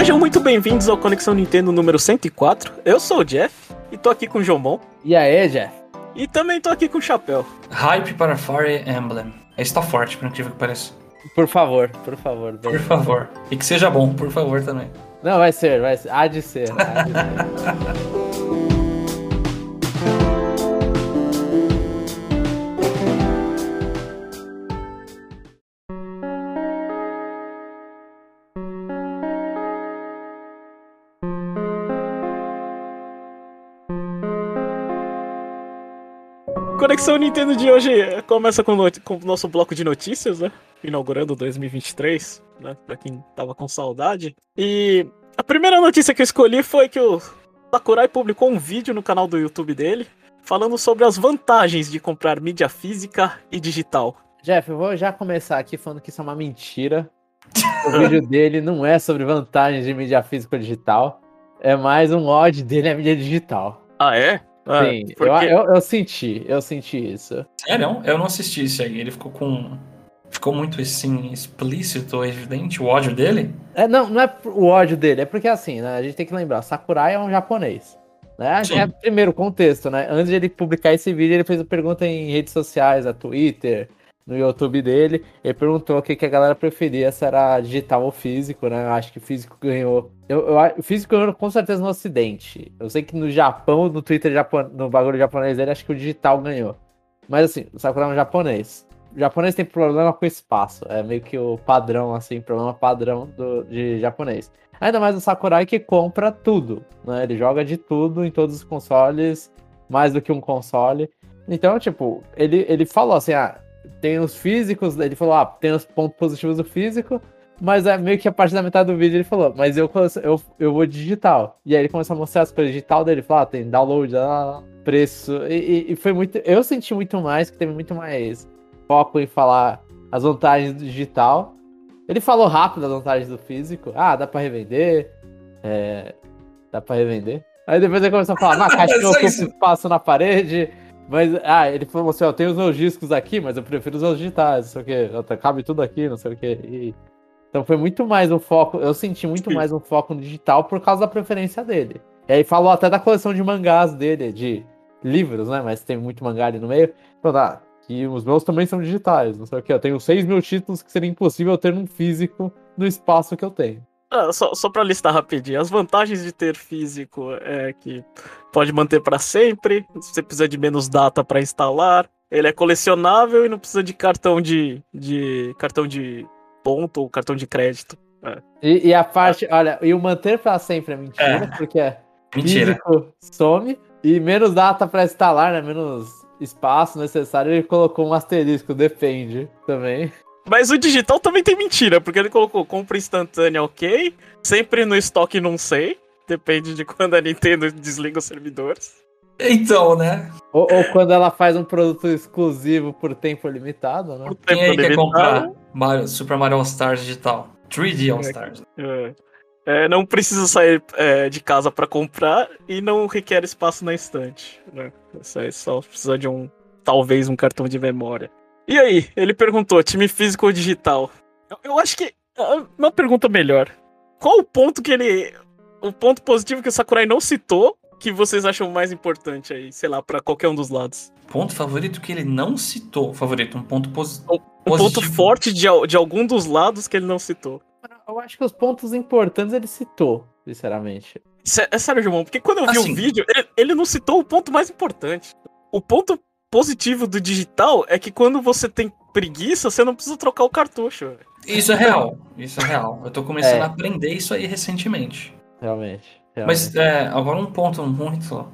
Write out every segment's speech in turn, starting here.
Sejam muito bemvindos ao Conexão Nintendo número 104. Eu sou o Jeff e tô aqui com o Jomon. E aí, Jeff? E também tô aqui com o Chapéu. Hype para Fire Emblem. Esse tá forte, por incrível que pareça. Por favor, por favor. Por favor. E que seja bom, por favor também. Não, vai ser, vai ser. Há de ser. Há de ser. Conexão Nintendo de hoje começa com, com o nosso bloco de notícias, né? Inaugurando 2023, né? Pra quem tava com saudade. E a primeira notícia que eu escolhi foi que o Sakurai publicou um vídeo no canal do YouTube dele falando sobre as vantagens de comprar mídia física e digital. Jeff, eu vou já começar aqui falando que isso é uma mentira. O vídeo dele não é sobre vantagens de mídia física ou digital. É mais um ódio dele à mídia digital. Ah, é? Ah, Sim, porque... eu, eu, eu, senti, eu senti isso. É, não? Eu não assisti isso aí. Ele ficou com. Ficou muito assim, explícito, evidente, o ódio dele? É, não, não é o ódio dele, é porque assim, né? A gente tem que lembrar, Sakurai é um japonês. Né? É primeiro contexto, né? Antes de ele publicar esse vídeo, ele fez uma pergunta em redes sociais, a Twitter, no YouTube dele. Ele perguntou o que, que a galera preferia, se era digital ou físico, né? Eu acho que físico ganhou. Eu, eu, físico ganhou com certeza no Ocidente. Eu sei que no Japão, no Twitter, no bagulho japonês dele, acho que o digital ganhou. Mas assim, o Sakura é um japonês. O japonês tem problema com espaço. É meio que o padrão, assim, problema padrão do, de japonês. Ainda mais o Sakurai que compra tudo, né? Ele joga de tudo em todos os consoles, mais do que um console. Então, tipo, ele, ele falou assim, ah, tem os físicos, ele falou, ah, tem os pontos positivos do físico, mas é meio que a partir da metade do vídeo ele falou, mas eu, eu, eu vou digital. E aí ele começou a mostrar as coisas digital dele, falou, ah, tem download, ah, preço. E, e, foi muito. Eu senti muito mais, que teve muito mais foco em falar as vantagens do digital. Ele falou rápido as vantagens do físico. Ah, dá pra revender. É, dá pra revender. Aí depois ele começou a falar, na caixa que ocupa espaço na parede. Mas, ah, ele falou assim, ó, tem os meus discos aqui, mas eu prefiro os meus digitais, não sei o que, cabe tudo aqui, não sei o que. E... Então foi muito mais um foco, eu senti muito mais um foco no digital por causa da preferência dele. E aí falou até da coleção de mangás dele, de livros, né, mas tem muito mangá ali no meio. Falou, ah, que os meus também são digitais, não sei o que, eu tenho 6 mil títulos que seria impossível ter num físico no espaço que eu tenho. Ah, só, só pra listar rapidinho, as vantagens de ter físico é que pode manter para sempre, você precisa de menos data para instalar, ele é colecionável e não precisa de cartão de, de cartão de ponto ou cartão de crédito. É. E, e, a parte, olha, e o manter para sempre é mentira, é. porque é mentira. físico some e menos data para instalar, né? Menos espaço necessário, ele colocou um asterisco, depende também. Mas o digital também tem mentira, porque ele colocou compra instantânea, ok. Sempre no estoque, não sei. Depende de quando a Nintendo desliga os servidores. Então, né? Ou, ou, quando ela faz um produto exclusivo por tempo limitado, né? Por tempo Quem aí limitado. quer comprar Mario, Super Mario All Stars digital? 3D All Stars. É, é, não precisa sair é, de casa para comprar e não requer espaço na estante. Né? Isso aí só precisa de um, talvez, um cartão de memória. E aí, ele perguntou, time físico ou digital? Eu, eu acho que. Ah, uma pergunta melhor. Qual o ponto que ele. O ponto positivo que o Sakurai não citou que vocês acham mais importante aí, sei lá, para qualquer um dos lados? Ponto favorito que ele não citou. Favorito, um ponto posi um, um ponto forte de, de algum dos lados que ele não citou. Eu acho que os pontos importantes ele citou, sinceramente. É, é sério, João, porque quando eu vi assim, o vídeo, ele, ele não citou o ponto mais importante. O ponto positivo do digital é que quando você tem preguiça, você não precisa trocar o cartucho. Isso é real. Isso é real. Eu tô começando é. a aprender isso aí recentemente. Realmente. realmente. Mas é, agora um ponto muito.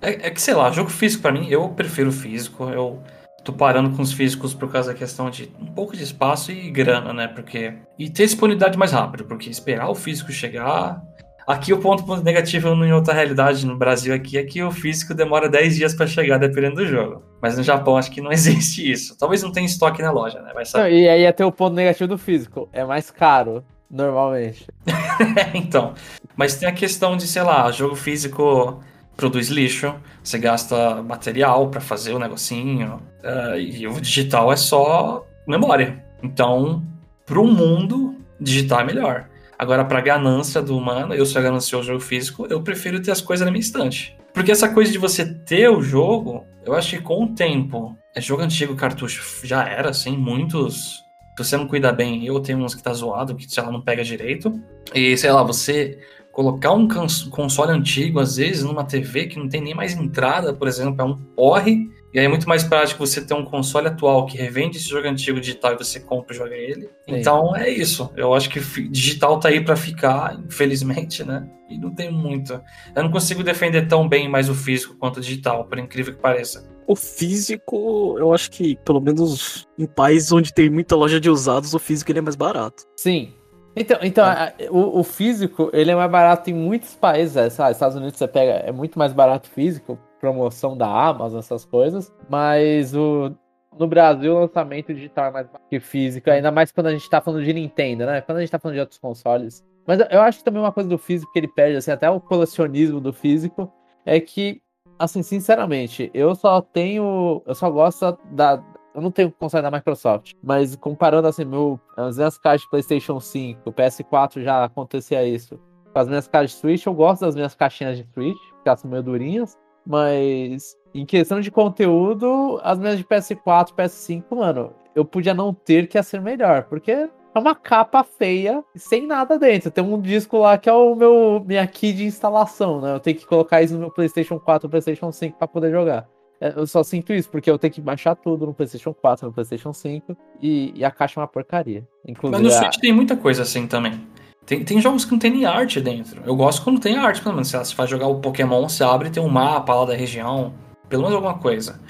É, é que, sei lá, jogo físico para mim, eu prefiro físico. Eu tô parando com os físicos por causa da questão de um pouco de espaço e grana, né? Porque. E ter disponibilidade mais rápido, porque esperar o físico chegar Aqui o ponto negativo em outra realidade no Brasil aqui é que o físico demora 10 dias para chegar, dependendo do jogo. Mas no Japão acho que não existe isso. Talvez não tenha estoque na loja, né? Vai saber. Não, e aí ter o ponto negativo do físico. É mais caro, normalmente. então. Mas tem a questão de, sei lá, jogo físico produz lixo, você gasta material para fazer o negocinho. Uh, e o digital é só memória. Então, para o mundo, digital é melhor. Agora, pra ganância do humano, eu sou ganancioso jogo físico, eu prefiro ter as coisas na minha estante. Porque essa coisa de você ter o jogo, eu acho que com o tempo, é jogo antigo, cartucho já era, assim, muitos. Se você não cuida bem, eu tenho uns que tá zoado, que sei lá, não pega direito. E sei lá, você colocar um console antigo, às vezes, numa TV que não tem nem mais entrada, por exemplo, é um porre. E aí é muito mais prático você ter um console atual que revende esse jogo antigo digital e você compra e joga ele. Sim. Então é isso. Eu acho que digital tá aí para ficar, infelizmente, né? E não tem muito. Eu não consigo defender tão bem mais o físico quanto o digital, por incrível que pareça. O físico, eu acho que, pelo menos em países onde tem muita loja de usados, o físico ele é mais barato. Sim, então, então é. o, o, físico, ele é mais barato em muitos países. É, sabe? Estados Unidos você pega, é muito mais barato físico, promoção da Amazon, essas coisas. Mas o, no Brasil, o lançamento digital é mais que físico, ainda mais quando a gente tá falando de Nintendo, né? Quando a gente tá falando de outros consoles. Mas eu acho também uma coisa do físico que ele perde, assim, até o colecionismo do físico, é que, assim, sinceramente, eu só tenho. Eu só gosto da, eu não tenho console da Microsoft, mas comparando assim, meu, as minhas caixas de PlayStation 5, PS4 já acontecia isso. Com as minhas caixas de Switch, eu gosto das minhas caixinhas de Switch, porque elas são meio durinhas, mas em questão de conteúdo, as minhas de PS4, PS5, mano, eu podia não ter que ia ser melhor, porque é uma capa feia sem nada dentro. Tem um disco lá que é o meu minha key de instalação, né? Eu tenho que colocar isso no meu PlayStation 4 ou PlayStation 5 para poder jogar. É, eu só sinto isso, porque eu tenho que baixar tudo no PlayStation 4, no PlayStation 5, e, e a caixa é uma porcaria. Inclusive, Mas no Switch a... tem muita coisa assim também. Tem, tem jogos que não tem nem arte dentro. Eu gosto quando tem arte, pelo menos. Se você vai jogar o Pokémon, você abre e tem um mapa lá da região. Pelo menos alguma coisa.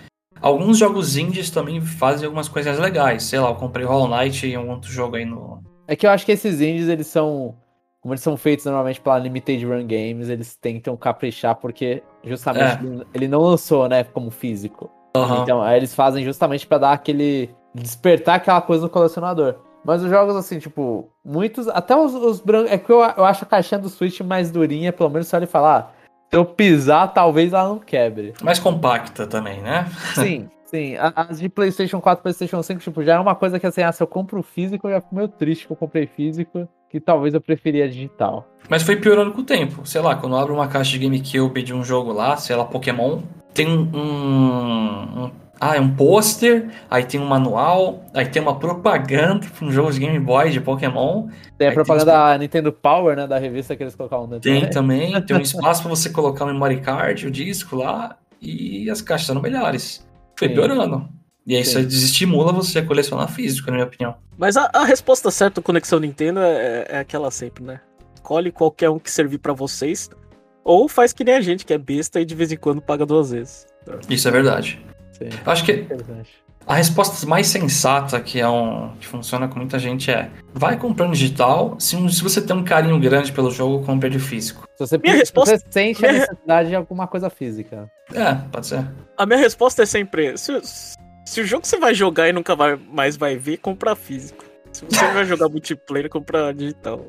Alguns jogos indies também fazem algumas coisas legais. Sei lá, eu comprei Hollow Knight e um outro jogo aí no. É que eu acho que esses indies, eles são como eles são feitos normalmente pela Limited Run Games, eles tentam caprichar porque justamente é. ele não lançou, né, como físico. Uhum. Então, aí eles fazem justamente para dar aquele despertar aquela coisa no colecionador. Mas os jogos assim, tipo, muitos, até os, os brancos, é que eu, eu acho a caixinha do Switch mais durinha, pelo menos se ele falar, se eu pisar, talvez ela não quebre. Mais compacta também, né? Sim. Sim, as de PlayStation 4 PlayStation 5, tipo, já é uma coisa que assim, ah, se eu compro físico, eu já fico meio triste que eu comprei físico que talvez eu preferia digital. Mas foi piorando com o tempo. Sei lá, quando eu abro uma caixa de GameCube de um jogo lá, sei lá, Pokémon, tem um. um ah, é um pôster, aí tem um manual, aí tem uma propaganda para um jogo de Game Boy de Pokémon. Tem a propaganda tem da Nintendo Power, né? Da revista que eles colocaram dentro. Tem também, tem um espaço para você colocar o memory card, o disco lá, e as caixas são melhores. Foi Sim. piorando. E aí isso desestimula você a colecionar físico, na minha opinião. Mas a, a resposta certa do Conexão Nintendo é, é, aquela sempre, né? Escolhe qualquer um que servir para vocês. Ou faz que nem a gente, que é besta e de vez em quando paga duas vezes. Isso é verdade. Sim. Acho que a resposta mais sensata que é um que funciona com muita gente é: vai comprando digital. Se, se você tem um carinho grande pelo jogo, compre de físico. Se você, minha resposta, você sente minha... a necessidade de alguma coisa física. É, pode ser. A minha resposta é sempre: se, se o jogo você vai jogar e nunca vai, mais vai ver, compra físico. Se você vai jogar multiplayer, compra digital.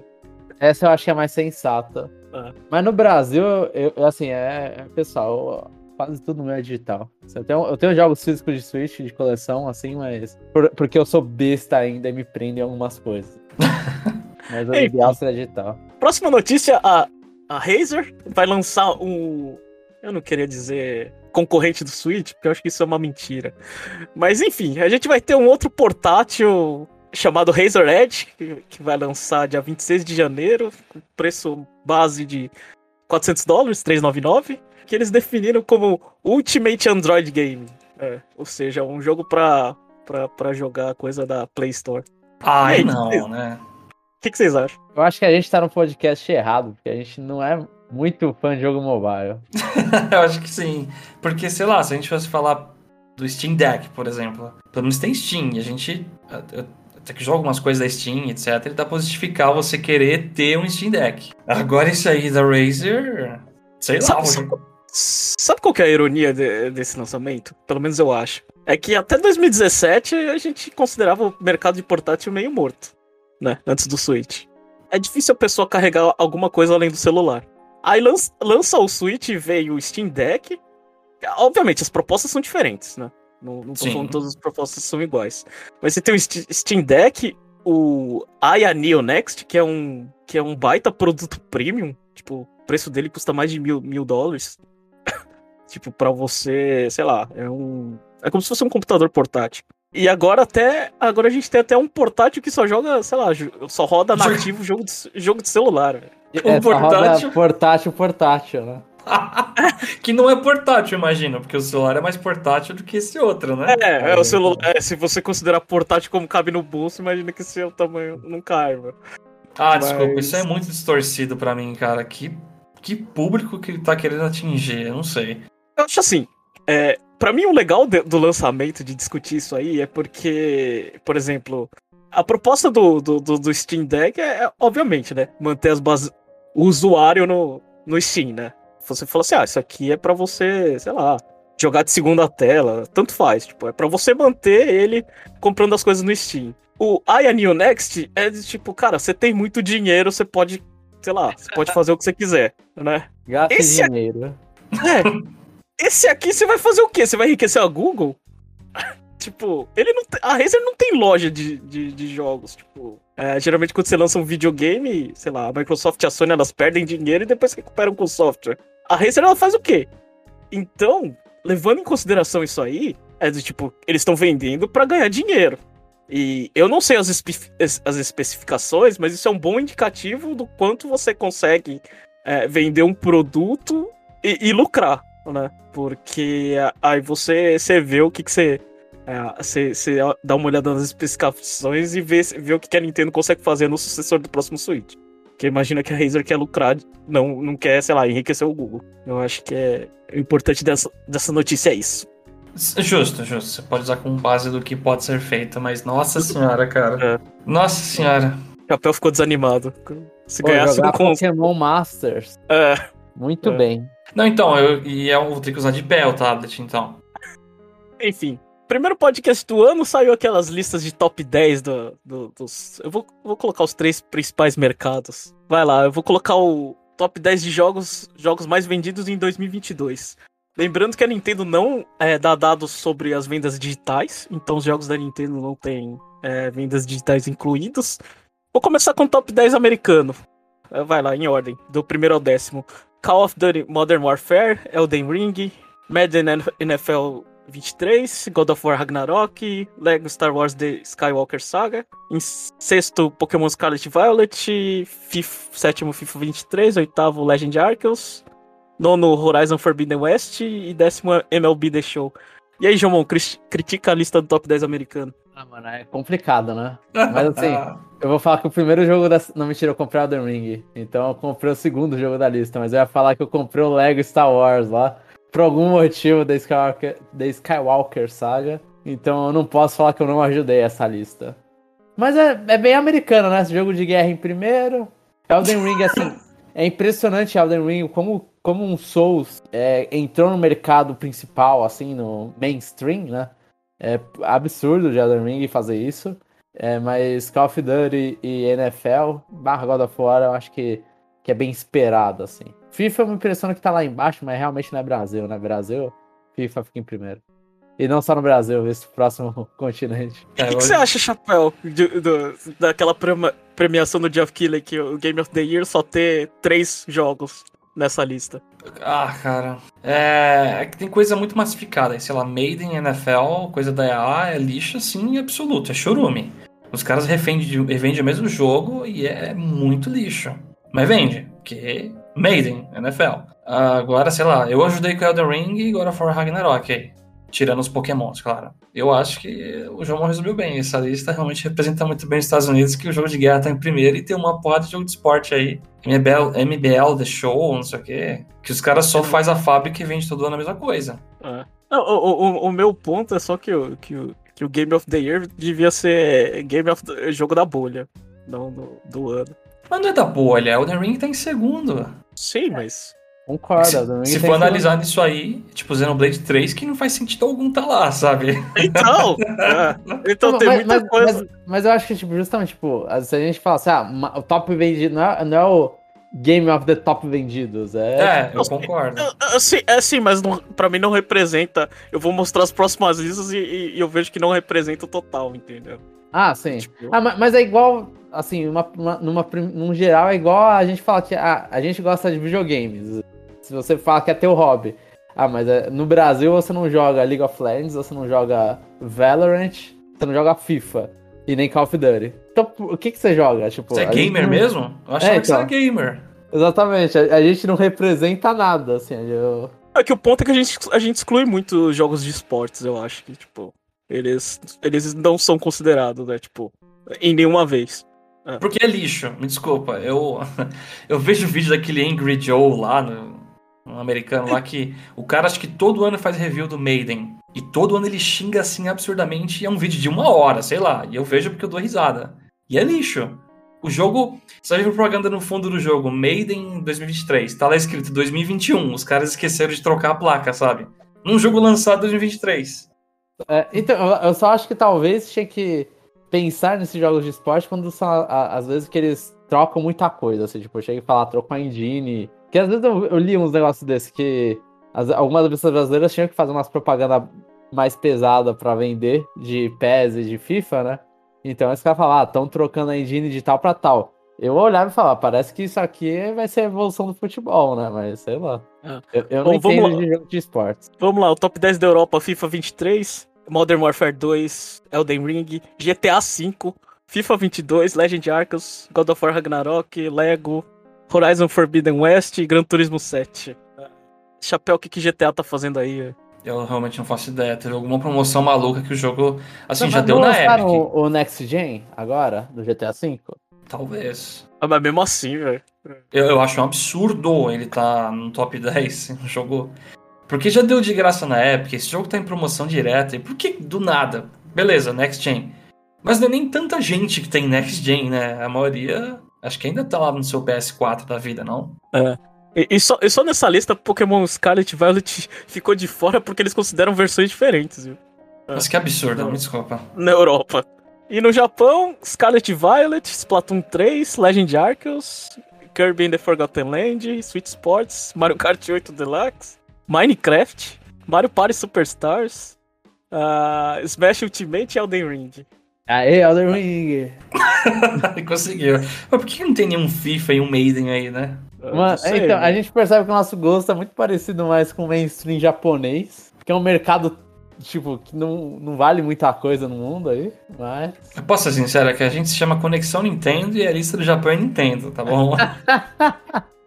Essa eu acho que é mais sensata. Ah. Mas no Brasil, eu, assim, é, é pessoal, quase tudo meu é digital. Eu tenho, eu tenho jogos físicos de Switch, de coleção, assim, mas. Por, porque eu sou besta ainda e me prende em algumas coisas. mas o Ei, ideal seria digital. Próxima notícia: a, a Razer vai lançar um. Eu não queria dizer concorrente do Switch, porque eu acho que isso é uma mentira. Mas enfim, a gente vai ter um outro portátil chamado Razer Edge, que vai lançar dia 26 de janeiro, com preço base de 400 dólares, 399, que eles definiram como Ultimate Android Game. É, ou seja, um jogo pra, pra, pra jogar coisa da Play Store. Ai, não, né? O que, que vocês acham? Eu acho que a gente tá no podcast errado, porque a gente não é muito fã de jogo mobile. eu acho que sim. Porque, sei lá, se a gente fosse falar do Steam Deck, por exemplo, pelo menos tem Steam, e a gente até que joga umas coisas da Steam, etc, dá pra justificar você querer ter um Steam Deck. Agora isso aí da Razer, sei lá. Sabe, sabe qual que é a ironia de, desse lançamento? Pelo menos eu acho. É que até 2017 a gente considerava o mercado de portátil meio morto, né? Antes do Switch. É difícil a pessoa carregar alguma coisa além do celular. Aí lança, lança o Switch e veio o Steam Deck. Obviamente, as propostas são diferentes, né? Não, não tô falando que todas as propostas são iguais. Mas você tem o Steam Deck o Aya Neo Next, que é um que é um baita produto premium, tipo, o preço dele custa mais de mil, mil dólares. Tipo, para você, sei lá, é um. É como se fosse um computador portátil. E agora até. Agora a gente tem até um portátil que só joga, sei lá, só roda nativo jogo de, jogo de celular. Um portátil. portátil, portátil, né? que não é portátil, imagina, porque o celular é mais portátil do que esse outro, né? É, é o celular. É, se você considerar portátil como cabe no bolso, imagina que seu tamanho não cai, mano. Ah, Mas... desculpa, isso é muito distorcido para mim, cara. Que, que público que ele tá querendo atingir? Eu não sei. Eu acho assim, é, para mim o legal de, do lançamento de discutir isso aí é porque, por exemplo, a proposta do, do, do, do Steam Deck é, é, obviamente, né, manter as bases, o usuário no, no Steam, né? Você falou assim, ah, isso aqui é para você, sei lá, jogar de segunda tela, tanto faz, tipo, é para você manter ele comprando as coisas no Steam. O Aya New Next é de tipo, cara, você tem muito dinheiro, você pode, sei lá, você pode fazer o que você quiser, né? Gaste Esse dinheiro. É. Esse aqui você vai fazer o quê? Você vai enriquecer a Google? tipo, ele não a Razer não tem loja de, de, de jogos, tipo, é, geralmente quando você lança um videogame, sei lá, a Microsoft e a Sony elas perdem dinheiro e depois recuperam com o software. A Razer ela faz o quê? Então, levando em consideração isso aí, é do tipo, eles estão vendendo para ganhar dinheiro. E eu não sei as, espe as especificações, mas isso é um bom indicativo do quanto você consegue é, vender um produto e, e, lucrar, né? Porque aí você, você vê o que, que você, é, você, você. dá uma olhada nas especificações e vê, vê o que a Nintendo consegue fazer no sucessor do próximo Switch. Porque imagina que a Razer quer lucrar, não, não quer, sei lá, enriquecer o Google. Eu acho que é o importante dessa, dessa notícia é isso. Justo, justo. Você pode usar como base do que pode ser feito, mas nossa senhora, cara. É. Nossa senhora. O Capel ficou desanimado. Se Pô, ganhasse jogar com... Pokémon Masters. É. Muito é. bem. Não, então, eu, e eu vou ter que usar de pé o tablet, então. Enfim. Primeiro podcast do ano saiu aquelas listas de top 10 do, do, dos. Eu vou, vou colocar os três principais mercados. Vai lá, eu vou colocar o top 10 de jogos, jogos mais vendidos em 2022. Lembrando que a Nintendo não é, dá dados sobre as vendas digitais, então os jogos da Nintendo não têm é, vendas digitais incluídos. Vou começar com o top 10 americano. Vai lá, em ordem, do primeiro ao décimo. Call of Duty Modern Warfare, Elden Ring, Madden NFL 23, God of War Ragnarok, Lego Star Wars The Skywalker Saga. Em sexto, Pokémon Scarlet Violet, fifth, sétimo FIFA 23, oitavo Legend Arceus, nono Horizon Forbidden West e décimo MLB The Show. E aí, Jomon, critica a lista do top 10 americano. Ah, mano, é complicado, né? Mas assim, eu vou falar que o primeiro jogo da. Não, mentira, eu comprei o Elden Ring. Então eu comprei o segundo jogo da lista. Mas eu ia falar que eu comprei o Lego Star Wars lá. Por algum motivo da Skywalker, da Skywalker Saga. Então eu não posso falar que eu não ajudei essa lista. Mas é, é bem americano, né? Esse jogo de guerra em primeiro. Elden Ring, assim. é impressionante Elden Ring como como um Souls é, entrou no mercado principal, assim, no mainstream, né? É absurdo de Elden Ring fazer isso. É, mas Call of Duty e NFL, barra God of War, eu acho que, que é bem esperado, assim. FIFA me impressiona que tá lá embaixo, mas realmente não é Brasil, né? Brasil, FIFA fica em primeiro. E não só no Brasil, esse próximo continente. O que, que, você acha, Chapéu, de, do, daquela premiação do Jeff Keighley que o Game of the Year só ter três jogos? Nessa lista? Ah, cara. É, é que tem coisa muito massificada. Sei lá, Maiden, NFL, coisa da EA, é lixo assim absoluto, é chorume. Os caras revendem, revendem o mesmo jogo e é muito lixo. Mas vende, porque Maiden, NFL. Agora, sei lá, eu ajudei com Elden Ring e agora for Ragnarok. Tirando os pokémons, claro. Eu acho que o João resumiu bem. Essa lista realmente representa muito bem os Estados Unidos, que o jogo de guerra tá em primeiro e tem uma porrada de jogo de esporte aí. MBL, MBL The Show, não sei o quê. Que os caras só faz a fábrica e vende todo ano a mesma coisa. É. Não, o, o, o, meu ponto é só que o, que, o, que o Game of the Year devia ser Game of the, jogo da bolha, não do, do ano. Mas não é da bolha, o The Ring tá em segundo. Sim, mas Concorda. Se, se for analisar nisso aí, tipo, Xenoblade 3, que não faz sentido algum tá lá, sabe? Então, é. então não, tem mas, muita mas, coisa. Mas, mas, eu acho que, tipo, justamente, tipo, se a gente fala assim, ah, o top vendido não é, não é o Game of the Top vendidos. É, é eu concordo. Assim, é sim, mas não, pra mim não representa. Eu vou mostrar as próximas listas e, e, e eu vejo que não representa o total, entendeu? Ah, sim. Tipo, Ah, ma- mas é igual, assim, uma, uma- numa, num geral, é igual a gente fala que ah, a gente gosta de videogames. Se você fala que é teu hobby. Ah, mas é, no Brasil você não joga League of Legends, você não joga Valorant, você não joga FIFA e nem Call of Duty. Então, o que que você joga? Tipo, Você é gamer não- mesmo? Eu achava É, que você era então. gamer. Exatamente, a, a gente não representa nada, assim. Eu... É que o ponto é que a gente, a gente exclui muito jogos de esportes, eu acho que, tipo, eles, eles não são considerados, né, tipo, em nenhuma vez. Porque é lixo, me desculpa. Eu, eu vejo o vídeo daquele Angry Joe lá, no, um americano lá, que o cara acho que todo ano faz review do Maiden. E todo ano ele xinga assim absurdamente. E é um vídeo de uma hora, sei lá. E eu vejo porque eu dou risada. E é lixo. O jogo. Você ver propaganda no fundo do jogo, Maiden 2023. Tá lá escrito 2021. Os caras esqueceram de trocar a placa, sabe? Num jogo lançado em 2023. É, então, eu- só acho que talvez tinha que pensar nesses jogos de esporte quando são, às vezes, que eles trocam muita coisa, assim, tipo, chega e falar, trocou a engine. Que às vezes eu, eu li uns negócios desses que as- algumas pessoas brasileiras tinham que fazer umas propaganda mais pesada pra vender de PES e de FIFA, né? Então esse cara fala, ah, estão trocando a engine de tal pra tal. Eu olhava e falava, parece que isso aqui vai ser a evolução do futebol, né? Mas sei lá. Ah. Eu, eu não Bom, vamos entendo lá. de jogo de esportes. Vamos lá, o top 10 da Europa, FIFA 23, Modern Warfare 2, Elden Ring, GTA V, FIFA 22, Legend Arceus, God of War Ragnarok, Lego, Horizon Forbidden West e Gran Turismo 7. Chapéu, o que, que GTA tá fazendo aí? Eu realmente não faço ideia. Teve alguma promoção maluca que o jogo. Assim, Não, já deu na Epic. O, o Next Gen agora, do GTA V? Talvez. Ah, mas mesmo assim, velho. Eu, eu acho um absurdo ele tá no top 10 no jogo. Porque já deu de graça na Epic, esse jogo tá em promoção direta. E por que do nada? Beleza, Next Gen. Mas não é nem tanta gente que tem Next Gen, né? A maioria. Acho que ainda tá lá no seu PS4 da vida, não? E, e só, e só nessa lista, Pokémon Scarlet e Violet ficou de fora porque eles consideram versões diferentes, viu? Mas que absurdo, me desculpa. Na Europa. E no Japão, Scarlet Violet, Splatoon 3, Legend Arceus, Kirby and the Forgotten Land, Switch Sports, Mario Kart 8 Deluxe, Minecraft, Mario Party Superstars, ah, Smash Ultimate e Elden Ring. Aê, Elden Ring! Conseguiu. Mas por que não tem nenhum FIFA e um Maiden aí, né? Mano, sei, então, né? a gente percebe que o nosso gosto é muito parecido mais com o mainstream japonês, que é um mercado, tipo, que não, não vale muita coisa no mundo aí, mas... Eu posso ser sincero, é que a gente se chama Conexão Nintendo e a lista do Japão é Nintendo, tá bom?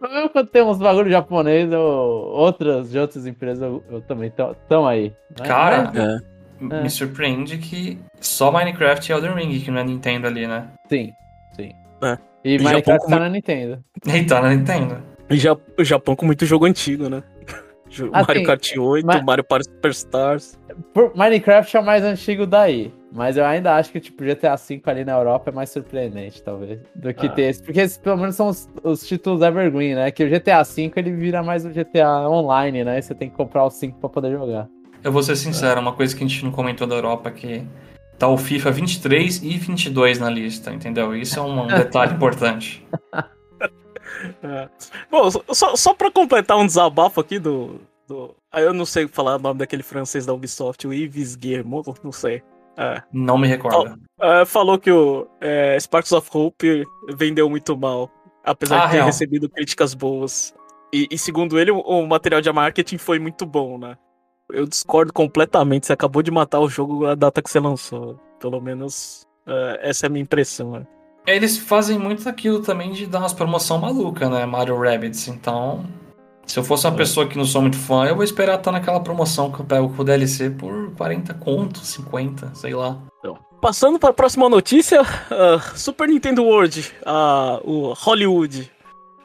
Mas mesmo quando tem uns bagulho japonês, eu, outras de outras empresas, eu, eu também estão aí. né? Cara, É. É. me surpreende que só Minecraft e Elden Ring que não é Nintendo ali, né? sim, sim. É. E E Minecraft Japão tá com- na Nintendo. E tá na Nintendo. E Ja- o Japão com muito jogo antigo, né? Assim, Mario Kart 8, mas- Mario Party Superstars. Por- Minecraft é o mais antigo daí. Mas eu ainda acho que, tipo, GTA V ali na Europa é mais surpreendente, talvez, do que Ah. ter esse. Porque esses, pelo menos, são os, os títulos Evergreen, né? Que o GTA V, ele vira mais o GTA online, né? E você tem que comprar o 5 pra poder jogar. Eu vou ser sincero, uma coisa que a gente não comentou da Europa é que tá o FIFA 23 e 22 na lista, entendeu? Isso é um detalhe importante. É. Bom, só, só pra completar um desabafo aqui do. do aí eu não sei falar o nome daquele francês da Ubisoft, o Yves Guillemot, não sei. É. Não me recordo. É, falou que o é, Sparks of Hope vendeu muito mal, apesar Ah, de ter real. recebido críticas boas. E, e segundo ele, o, o material de marketing foi muito bom, né? Eu discordo completamente. Você acabou de matar o jogo a data que você lançou. Pelo menos é, essa é a minha impressão. Né? Eles fazem muito aquilo também de dar umas promoção maluca, né? Mario Rabbids. Então, se eu fosse uma pessoa que não sou muito fã, eu vou esperar estar naquela promoção que eu pego com o DLC por 40 conto, 50, sei lá. Passando para a próxima notícia, ah, Super Nintendo World, ah, o Hollywood,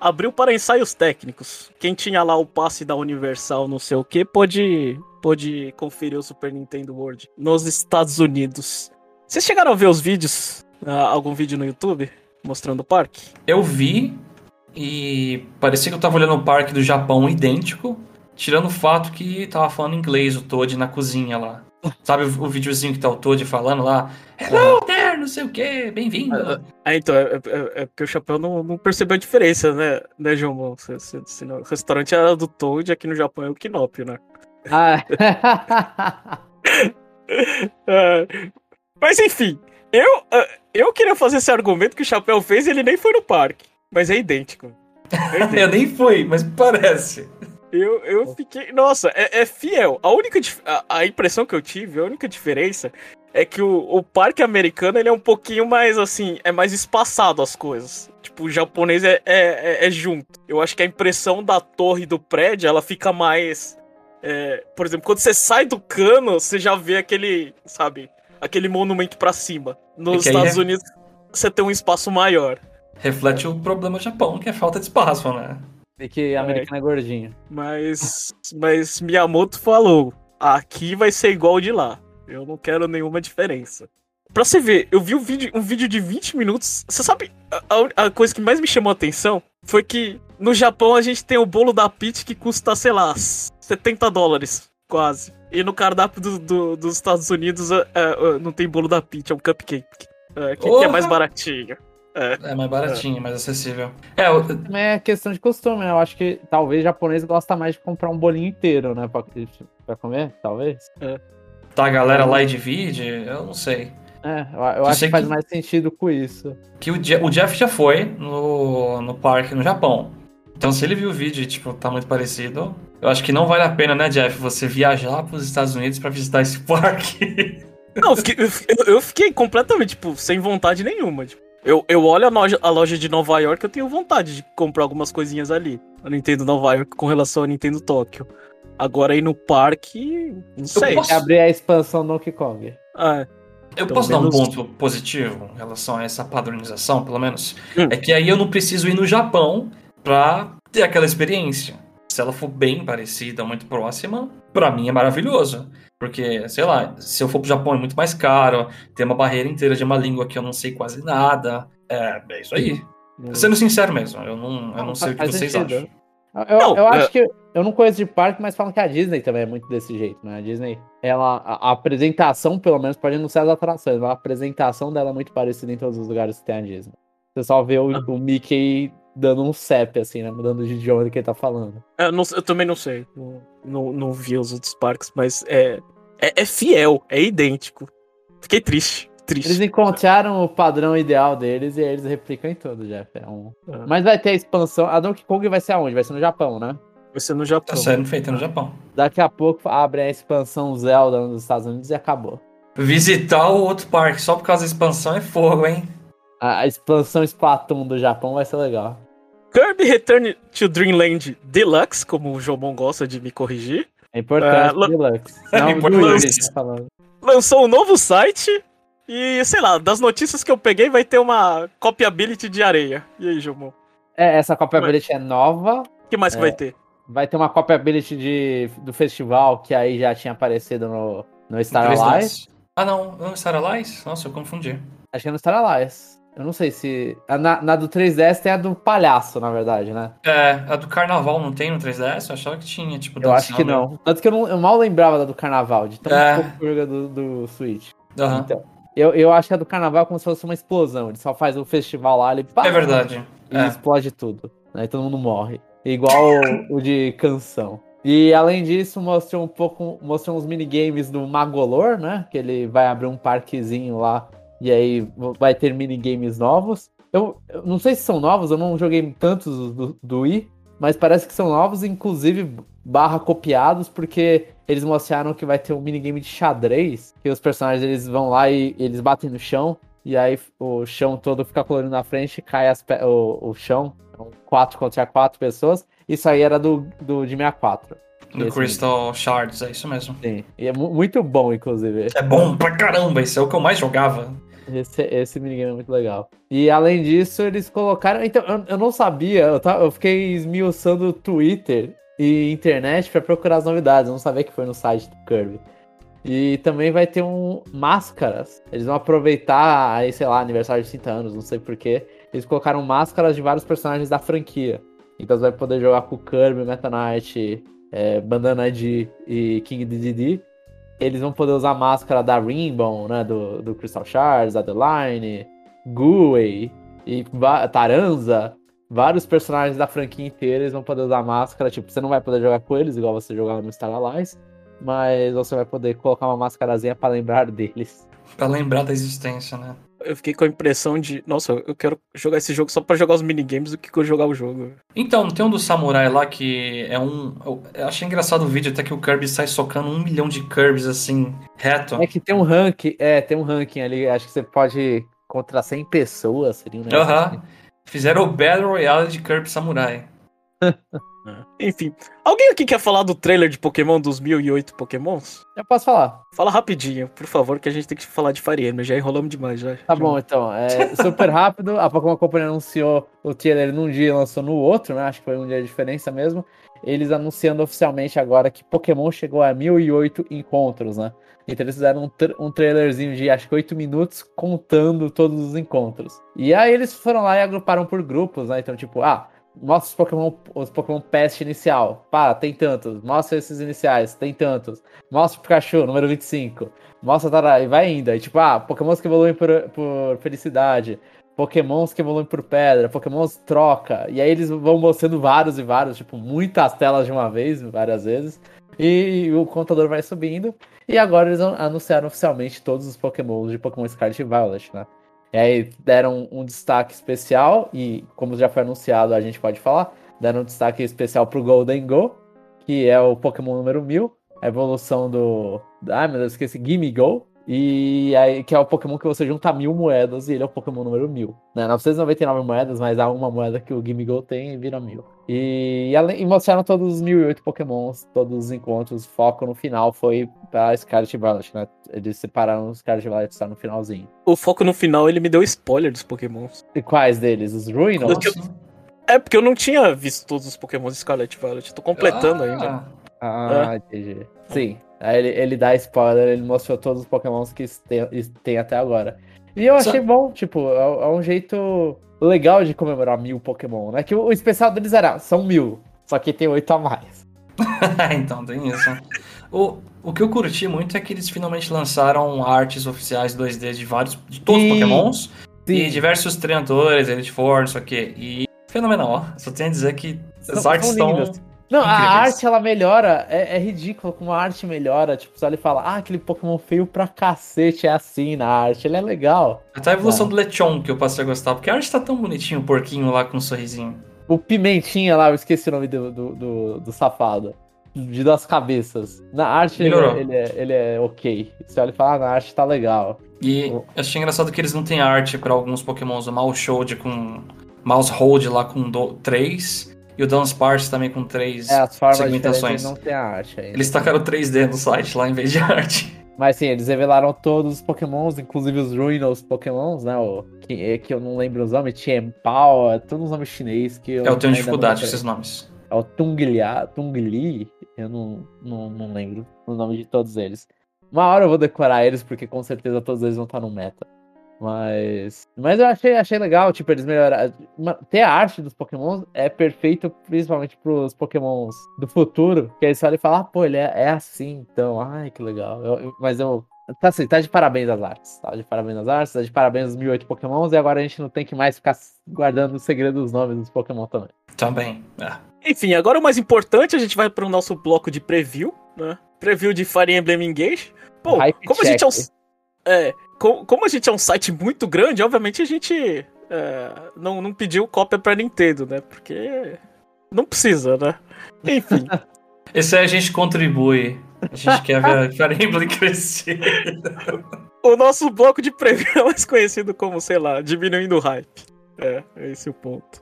abriu para ensaios técnicos. Quem tinha lá o passe da Universal, não sei o que, pode, pode conferir o Super Nintendo World nos Estados Unidos. Vocês chegaram a ver os vídeos? ah, algum vídeo no YouTube mostrando o parque? Eu vi e parecia que eu tava olhando o parque do Japão idêntico, tirando o fato que tava falando inglês o Toad na cozinha lá. Sabe o, o videozinho que tá o Toad falando lá? Hello there, não sei o que, bem-vindo. Ah, então, é, é- é porque o Chapéu não, não percebeu a diferença, né, né João? Se, se- se no- restaurante era do Toad, aqui no Japão é o Kinopio, né? Ah, mas enfim, Eu, ah, eu queria fazer esse argumento que o Chapéu fez e ele nem foi no parque. Mas é idêntico. É idêntico. Eu nem fui, mas parece. Eu, eu fiquei. Nossa, é, é fiel. A única a, a impressão que eu tive, a única diferença é que o, o parque americano ele é um pouquinho mais assim, é mais espaçado as coisas. Tipo, o japonês é, é, é- é junto. Eu acho que a impressão da torre do prédio ela fica mais. É, por exemplo, quando você sai do cano, você já vê aquele, sabe, aquele monumento pra cima. Nos É Estados é- Unidos você tem um espaço maior. Reflete o problema do Japão, que é falta de espaço, né? E que americano é gordinho. Mas, mas Miyamoto falou: aqui vai ser igual de lá. Eu não quero nenhuma diferença. Pra você ver, eu vi um vídeo, um vídeo de 20 minutos. Você sabe, a- a, a coisa que mais me chamou a atenção foi que no Japão a gente tem o bolo da Peach que custa, sei lá, 70 dólares, quase. E no cardápio do- do- dos Estados Unidos é, é, não tem bolo da Peach, é um cupcake. É, que, que é mais baratinho. É. É mais baratinho, mais acessível. É, Também é questão de costume, né? Eu acho que talvez o japonês gosta mais de comprar um bolinho inteiro, né? Pra, pra comer, talvez. tá a galera lá e divide, eu não sei. É, eu, eu acho que faz que- mais sentido com isso. Que o, Je- o Jeff já foi no, no parque no Japão. Então, se ele viu o vídeo e, tipo, tá muito parecido, eu acho que não vale a pena, né, Jeff, você viajar pros Estados Unidos pra visitar esse parque. Não, eu fiquei, eu fiquei- eu fiquei completamente, tipo, sem vontade nenhuma. Tipo, eu, eu olho a loja, a loja de Nova York, eu tenho vontade de comprar algumas coisinhas ali. A Nintendo Nova York com relação a Nintendo Tóquio. Agora aí no parque, não sei. posso- É abrir a expansão Donkey Kong. Ah, Eu Pelo posso dar um menos- ponto positivo em relação a essa padronização, pelo menos? Hum. É que aí eu não preciso ir no Japão pra ter aquela experiência. Se ela for bem parecida, muito próxima, pra mim é maravilhoso. Porque, sei lá, se eu for pro Japão é muito mais caro, tem uma barreira inteira de uma língua que eu não sei quase nada. É, é isso aí. Sendo sincero mesmo, eu não, eu não sei o que vocês sentido. acham. Eu, Não, eu é- acho que. Eu não conheço de parque, mas falam que a Disney também é muito desse jeito, né? A Disney, ela. A, a apresentação, pelo menos, pode não ser as atrações, mas a apresentação dela é muito parecida em todos os lugares que tem a Disney. Você só vê o, Ah. o Mickey dando um CEP, assim, né? Mudando de idioma do que ele tá falando. eu, não- eu também não sei. Não, não, não vi os outros parques, mas é, é, é fiel, é idêntico. Fiquei triste. Triste. Eles encontraram o padrão ideal deles e aí eles replicam em tudo, Jeff. É um... Ah. Mas vai ter a expansão. A Donkey Kong vai ser aonde? Vai ser no Japão, né? Vai ser no Tá Japão. sendo feita no Japão. Daqui a pouco abre a expansão Zelda nos Estados Unidos e acabou. Visitar o outro parque só por causa da expansão é fogo, hein? A, a expansão Splatoon do Japão vai ser legal. Kirby Return to Dreamland Deluxe, como o Jomon gosta de me corrigir. É importante, É, lan- Deluxe. É Não, importante. do Luigi, tá falando. lançou um novo site e, sei lá, das notícias que eu peguei, vai ter uma copiability de areia. E aí, Jomon? O É, essa copiability é nova. que mais que É. vai ter? Vai ter uma copiability de, do festival que aí já tinha aparecido no, no Star 3DS. Allies. Ah, não. Não, Star Allies? Nossa, eu confundi. Acho que é no Star Allies. Eu não sei se. a- Na, na do 3DS tem a do palhaço, na verdade, né? É, a do Carnaval não tem no 3DS? Eu achava que tinha, tipo, Eu acho que não. Tanto que eu, não, eu mal lembrava da do carnaval, de tão É. pouco purga do, do Switch. Aham. Então, eu, eu acho que a do carnaval é como se fosse uma explosão. Ele só faz o festival lá, ele pá, É verdade. e É. explode tudo. Aí todo mundo morre. Igual o, o de canção. E além disso, mostrou um pouco. Mostrou uns minigames do Magolor, né? Que ele vai abrir um parquezinho lá. E aí vai ter minigames novos. Eu, eu não sei se são novos, eu não joguei tantos do, do Wii, mas parece que são novos, inclusive barra copiados, porque eles mostraram que vai ter um minigame de xadrez, que os personagens eles vão lá e eles batem no chão, e aí o chão todo fica colorido na frente, cai as o, o chão, Então, quatro contra quatro pessoas. Isso aí era do, do de 64. Do Crystal Shards, é isso mesmo. Sim. E é mu- muito bom, inclusive. É bom pra caramba, esse é o que eu mais jogava. Esse, esse minigame é muito legal. E além disso, eles colocaram. Então, eu, eu não sabia, eu, tava, eu fiquei esmiuçando o Twitter e internet pra procurar as novidades. Eu não sabia que foi no site do Kirby. E também vai ter um máscaras. Eles vão aproveitar aí, sei lá, aniversário de 30 anos, não sei porquê. Eles colocaram máscaras de vários personagens da franquia. Então você vai poder jogar com o Kirby, Meta Knight, é, Bandana Ed e King Dedede. Eles vão poder usar máscara da Rainbow, né? Do, do Crystal Shards, Adeline, Guwei e Taranza. Vários personagens da franquia inteira eles vão poder usar máscara. Tipo, você não vai poder jogar com eles, igual você jogava no Star Allies. Mas você vai poder colocar uma máscarazinha pra lembrar deles. Pra lembrar da existência, né? Eu fiquei com a impressão de, nossa, eu quero jogar esse jogo só pra jogar os minigames do que jogar o jogo. Então, tem um do samurai lá que é um. Eu achei engraçado o vídeo até que o Kirby sai socando um milhão de Kirbys assim, reto. É que tem um ranking, é, tem um ranking ali, acho que você pode contra 100 pessoas, seria um negócio Aham. Assim. Fizeram o Battle Royale de Kirby Samurai. Enfim, alguém aqui quer falar do trailer de Pokémon dos 1008 Pokémons? Eu posso falar. Fala rapidinho, por favor, que a gente tem que falar de Fire Emblem, já enrolamos demais já. Tá bom, então, é super rápido, a Pokémon Company anunciou o trailer num dia e lançou no outro, né, acho que foi um dia de diferença mesmo, eles anunciando oficialmente agora que Pokémon chegou a 1008 encontros, né. Então eles fizeram um, tra um trailerzinho de acho que 8 minutos contando todos os encontros. E aí eles foram lá e agruparam por grupos, né? Então, tipo, ah, Mostra os Pokémon, os Pokémon Pest inicial. Pá, tem tantos. Mostra esses iniciais, tem tantos. Mostra o Pikachu, número 25. Mostra tará, e vai indo. Aí, tipo, ah, Pokémons que evoluem por, por felicidade. Pokémons que evoluem por pedra. Pokémons troca. E aí eles vão mostrando vários e vários, tipo, muitas telas de uma vez, várias vezes. E o contador vai subindo. E agora eles anunciaram oficialmente todos os Pokémons de Pokémon Scarlet e Violet, né? E aí deram um destaque especial, e como já foi anunciado, a gente pode falar, deram um destaque especial pro Golden Go, que é o Pokémon número 1000, a evolução do. Ah, meu Deus, esqueci, Gimme Go, e aí, que é o Pokémon que você junta mil moedas e ele é o Pokémon número mil. Né? 999 moedas, mas há uma moeda que o Gimme Go tem e vira mil. E, e, mostraram todos os 1008 Pokémons, todos os encontros. Foco no final foi pra Scarlet Violet, né? Eles separaram os Scarlet Violet só no finalzinho. O foco no final, ele me deu spoiler dos Pokémons. E quais deles? Os Ruinos? É, porque eu não tinha visto todos os Pokémons de Scarlet Violet. Tô completando ah. ainda. Ah, é. entendi. Sim. Aí ele, ele dá spoiler, ele mostrou todos os pokémons que tem, tem até agora. E eu achei Só... bom, tipo, é, é, um jeito legal de comemorar mil Pokémon, né? Que o, o especial deles era, são mil, só que tem oito a mais. então, tem isso. O, o que eu curti muito é que eles finalmente lançaram artes oficiais 2D de vários, de todos os Pokémons. Sim. E diversos treinadores, Elite Four, isso aqui. E fenomenal. Só tenho a dizer que as artes estão não, a arte ela melhora, é, é, ridículo como a arte melhora. Tipo, só ele fala, ah, aquele Pokémon feio pra cacete é assim na arte, ele é legal. Até a evolução é. do Lechon que eu passei a gostar, porque a arte tá tão bonitinho, o porquinho lá com um sorrisinho. O Pimentinha lá, eu esqueci o nome do, do, do, do safado. De duas cabeças. Na arte ele, ele, é, ele é ok. Você olha e fala, ah, na arte tá legal. E eu achei engraçado que eles não têm arte para alguns Pokémons. O Malshode com. Mouse Hold lá com 3 e o Dance Parts também com três é, as formas segmentações. Não tem arte ainda. Eles tacaram 3D no site lá em vez de arte. Mas sim, eles revelaram todos os pokémons, inclusive os Ruinos pokémons, né? O, que, é que eu não lembro os nomes, Tianpao, é todos os nomes chinês que eu. É, eu tenho dificuldade com esses nomes. É o Tunglia, Tungli, eu não, não, não lembro o nome de todos eles. Uma hora eu vou decorar eles, porque com certeza todos eles vão estar no meta. Mas. Mas eu achei, achei legal, tipo, eles melhoraram. Ter a arte dos Pokémon é perfeito, principalmente pros Pokémons do futuro. Que eles falam e falam, ah, pô, ele é, é assim, então. Ai, que legal. Eu, eu, mas eu. Tá assim, tá de parabéns às artes. Tá de parabéns às artes, tá de parabéns aos 1008 Pokémons. E agora a gente não tem que mais ficar guardando o segredo dos nomes dos Pokémon também. Também, é. Enfim, agora o mais importante, a gente vai para o nosso bloco de preview, né? Preview de Fire Emblem Engage. Pô, Hype como check. a gente é um. É, como a gente é um site muito grande, obviamente a gente é, não, não pediu cópia pra Nintendo, né? Porque não precisa, né? Enfim. Esse aí a gente contribui. A gente quer ver a Fire Emblem crescer. O nosso bloco de preview é mais conhecido como, sei lá, diminuindo o hype. É, é esse o ponto.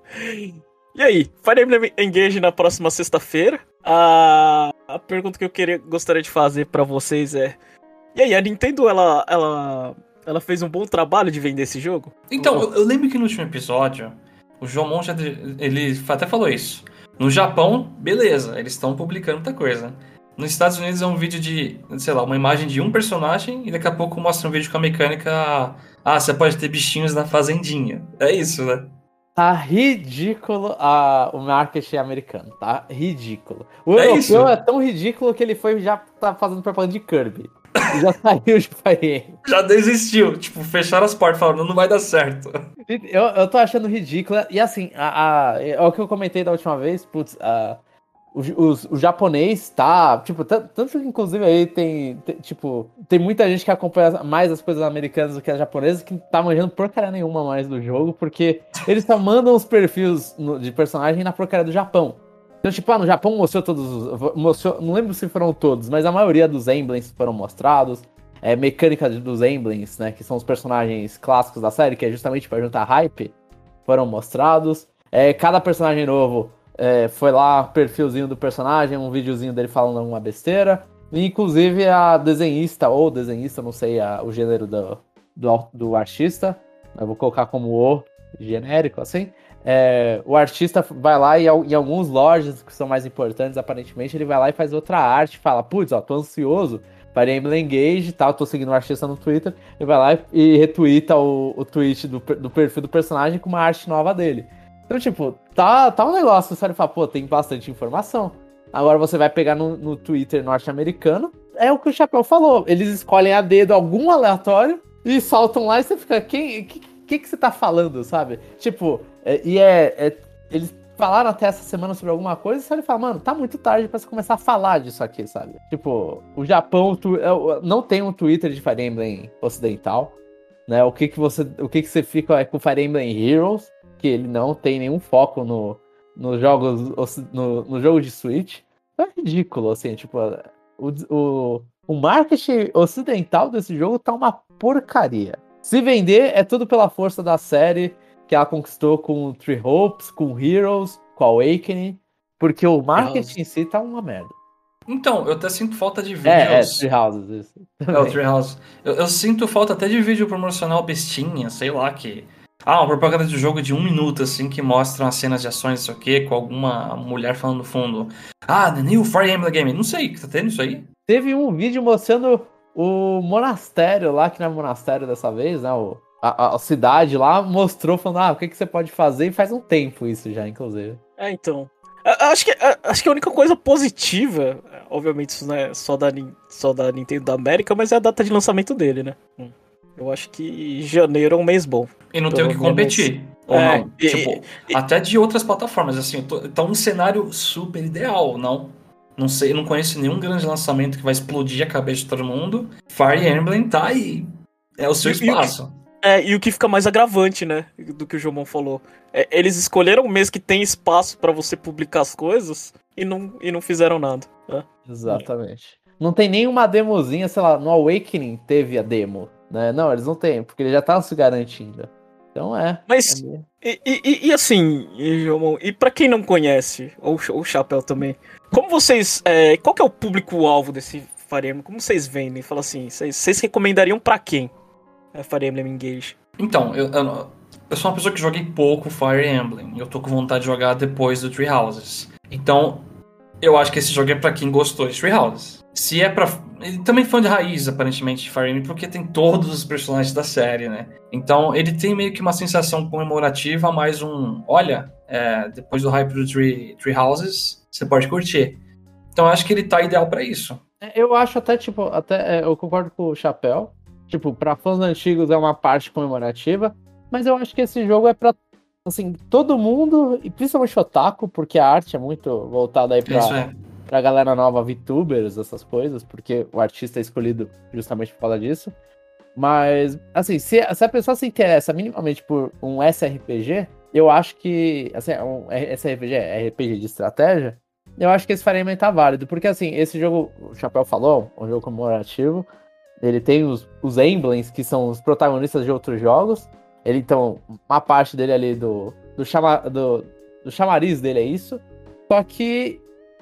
E aí, Fire Emblem Engage na próxima sexta-feira. A, a pergunta que eu queria, gostaria de fazer para vocês é: E aí, a Nintendo ela, ela ela fez um bom trabalho de vender esse jogo? Então, eu, eu lembro que no último episódio, o João Monte, ele até falou isso. No Japão, beleza, eles estão publicando muita coisa. Nos Estados Unidos é um vídeo de, sei lá, uma imagem de um personagem e daqui a pouco mostra um vídeo com a mecânica. Ah, você pode ter bichinhos na fazendinha. É isso, né? Tá ridículo a, o marketing americano, tá ridículo. O é europeu é tão ridículo que ele foi já tá fazendo propaganda de Kirby. Já saiu de Fire Já desistiu. Tipo, fecharam as portas falando, não vai dar certo. Eu, eu tô achando ridícula. E assim, a, a, é o que eu comentei da última vez, putz, a, o, o, o, japonês tá, tipo, tanto que inclusive aí tem, tem, tipo, tem muita gente que acompanha mais as coisas americanas do que as japonesas que tá manjando porcaria nenhuma mais do jogo, porque eles só mandam os perfis no, de personagem na porcaria do Japão. Então, tipo, ah, no Japão mostrou todos os. Mostrou, não lembro se foram todos, mas a maioria dos emblems foram mostrados. É, mecânica dos emblems, né? Que são os personagens clássicos da série, que é justamente para juntar hype, foram mostrados. É, cada personagem novo é, foi lá, perfilzinho do personagem, um videozinho dele falando alguma besteira. E, inclusive a desenhista, ou desenhista, não sei a, o gênero do, do, do artista, eu vou colocar como o genérico, assim. É, o artista vai lá e em alguns lojas que são mais importantes, aparentemente, ele vai lá e faz outra arte, fala, putz, ó, tô ansioso, Fire Emblem Engage e tal, tô seguindo o artista no Twitter, ele vai lá e retweeta o, o tweet do, do perfil do personagem com uma arte nova dele. Então, tipo, tá, tá um negócio, você fala, pô, tem bastante informação. Agora você vai pegar no, no Twitter norte-americano, é o que o Chapéu falou. Eles escolhem a dedo algum aleatório e soltam lá e você fica, quem, que, que, que você tá falando, sabe? Tipo, é, e é, é, Eles falaram até essa semana sobre alguma coisa e você fala, mano, tá muito tarde pra você começar a falar disso aqui, sabe? Tipo, o Japão tu, é, não tem um Twitter de Fire Emblem ocidental, né? O que que você, o que que você fica é com Fire Emblem Heroes, que ele não tem nenhum foco no, nos jogos no, no jogo de Switch. É ridículo, assim, tipo, o, o, o marketing ocidental desse jogo tá uma porcaria. Se vender, é tudo pela força da série que ela conquistou com Three Hopes, com Heroes, com Awakening, porque o marketing em si tá uma merda. Então, eu até sinto falta de vídeos. É, é Three Houses, isso. É, o Three Houses. Eu, eu, sinto falta até de vídeo promocional bestinha, sei lá, que ah, uma propaganda de jogo de um minuto, assim, que mostra as cenas de ações, não sei o quê, com alguma mulher falando no fundo. Ah, the new Fire Emblem Game. Não sei, tá tendo isso aí? Teve um vídeo mostrando o monastério lá, que não é monastério dessa vez, né? O, a, a, cidade lá mostrou, falando, ah, o que, que você pode fazer, e faz um tempo isso já, inclusive. É, então. Acho que, acho que a única coisa positiva, obviamente isso não é só da, só da Nintendo da América, mas é a data de lançamento dele, né? Hum. Eu acho que janeiro é um mês bom. E não tem o que competir. Ou é, não? E, tipo, e, até de outras plataformas, assim, tô, tá um cenário super ideal, não? Não sei, não conheço nenhum grande lançamento que vai explodir a cabeça de todo mundo. Fire Emblem tá aí. É o seu espaço. É, e o que fica mais agravante, né, do que o Jomon falou. É, eles escolheram um mês que tem espaço para você publicar as coisas e não, e não fizeram nada. Né? Exatamente. Não tem nenhuma demozinha, sei lá, no Awakening teve a demo. Né? Não, eles não têm, porque ele já tá se garantindo. Então é. Mas. É e, e, e, assim, e, e para quem não conhece, ou o Chapéu também, como vocês. É, qual que é o público-alvo desse Emblem? Como vocês vendem? Fala assim, vocês, vocês recomendariam para quem? É Fire Emblem Engage. Então, eu, eu, eu, sou uma pessoa que joguei pouco Fire Emblem. Eu tô com vontade de jogar depois do Tree Houses. Então, eu acho que esse jogo é para quem gostou de Tree Houses. Se é pra. Ele também fã de raiz, aparentemente, de Fire Emblem, porque tem todos os personagens da série, né? Então ele tem meio que uma sensação comemorativa, mais um. Olha, é, depois do hype do Tree, Tree Houses, você pode curtir. Então eu acho que ele tá ideal para isso. É, eu acho até, tipo, até é, eu concordo com o Chapéu. Tipo, pra fãs antigos é uma parte comemorativa, mas eu acho que esse jogo é pra assim, todo mundo, e principalmente o Otaku, porque a arte é muito voltada aí pra, Isso é pra galera nova, VTubers, essas coisas, porque o artista é escolhido justamente por causa disso. Mas, assim, se, se a pessoa se interessa minimamente por um SRPG, eu acho que. Assim, um SRPG é RPG de estratégia. Eu acho que esse Emblem tá válido. Porque, assim, esse jogo, o Chapéu falou, um jogo comemorativo. Ele tem os, os emblems, que são os protagonistas de outros jogos. Ele, então, uma parte dele ali do, do, chama, do, do chamariz dele é isso. Só que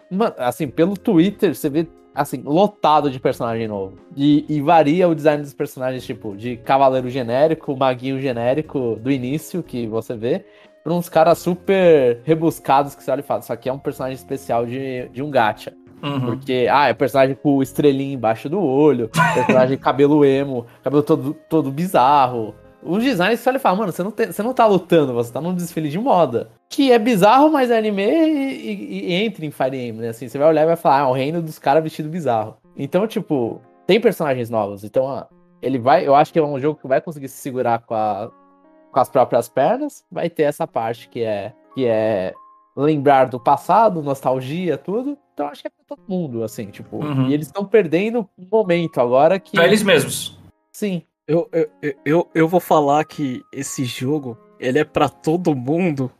Mano, assim, pelo Twitter, você vê, assim, lotado de personagem novo. E, e, varia o design dos personagens, tipo, de cavaleiro genérico, maguinho genérico do início, que você vê, pra uns caras super rebuscados que você olha e fala, isso aqui é um personagem especial de, de um gacha. Uhum. Porque, ah, é personagem com estrelinha embaixo do olho, personagem cabelo emo, cabelo todo, todo bizarro, os designs você olha e fala, mano, você não, você não tá lutando, você tá num desfile de moda. Que é bizarro, mas é anime e, e, e entra em Fire Emblem, né? Assim, você vai olhar e vai falar, ah, é o reino dos caras vestido bizarro. Então, tipo, tem personagens novos. Então, ó, ele vai. Eu acho que é um jogo que vai conseguir se segurar com, a, com as próprias pernas. Vai ter essa parte que é. Que é lembrar do passado, nostalgia, tudo. Então acho que é pra todo mundo, assim, tipo. Uhum. E eles estão perdendo o momento agora que. Pra eles mesmos. Sim. Eu, eu, eu- eu, vou falar que esse jogo, ele é pra todo mundo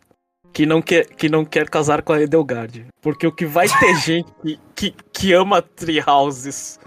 que não quer, que não quer casar com a Edelgard. Porque o que vai ter gente que, que, que ama Tree Houses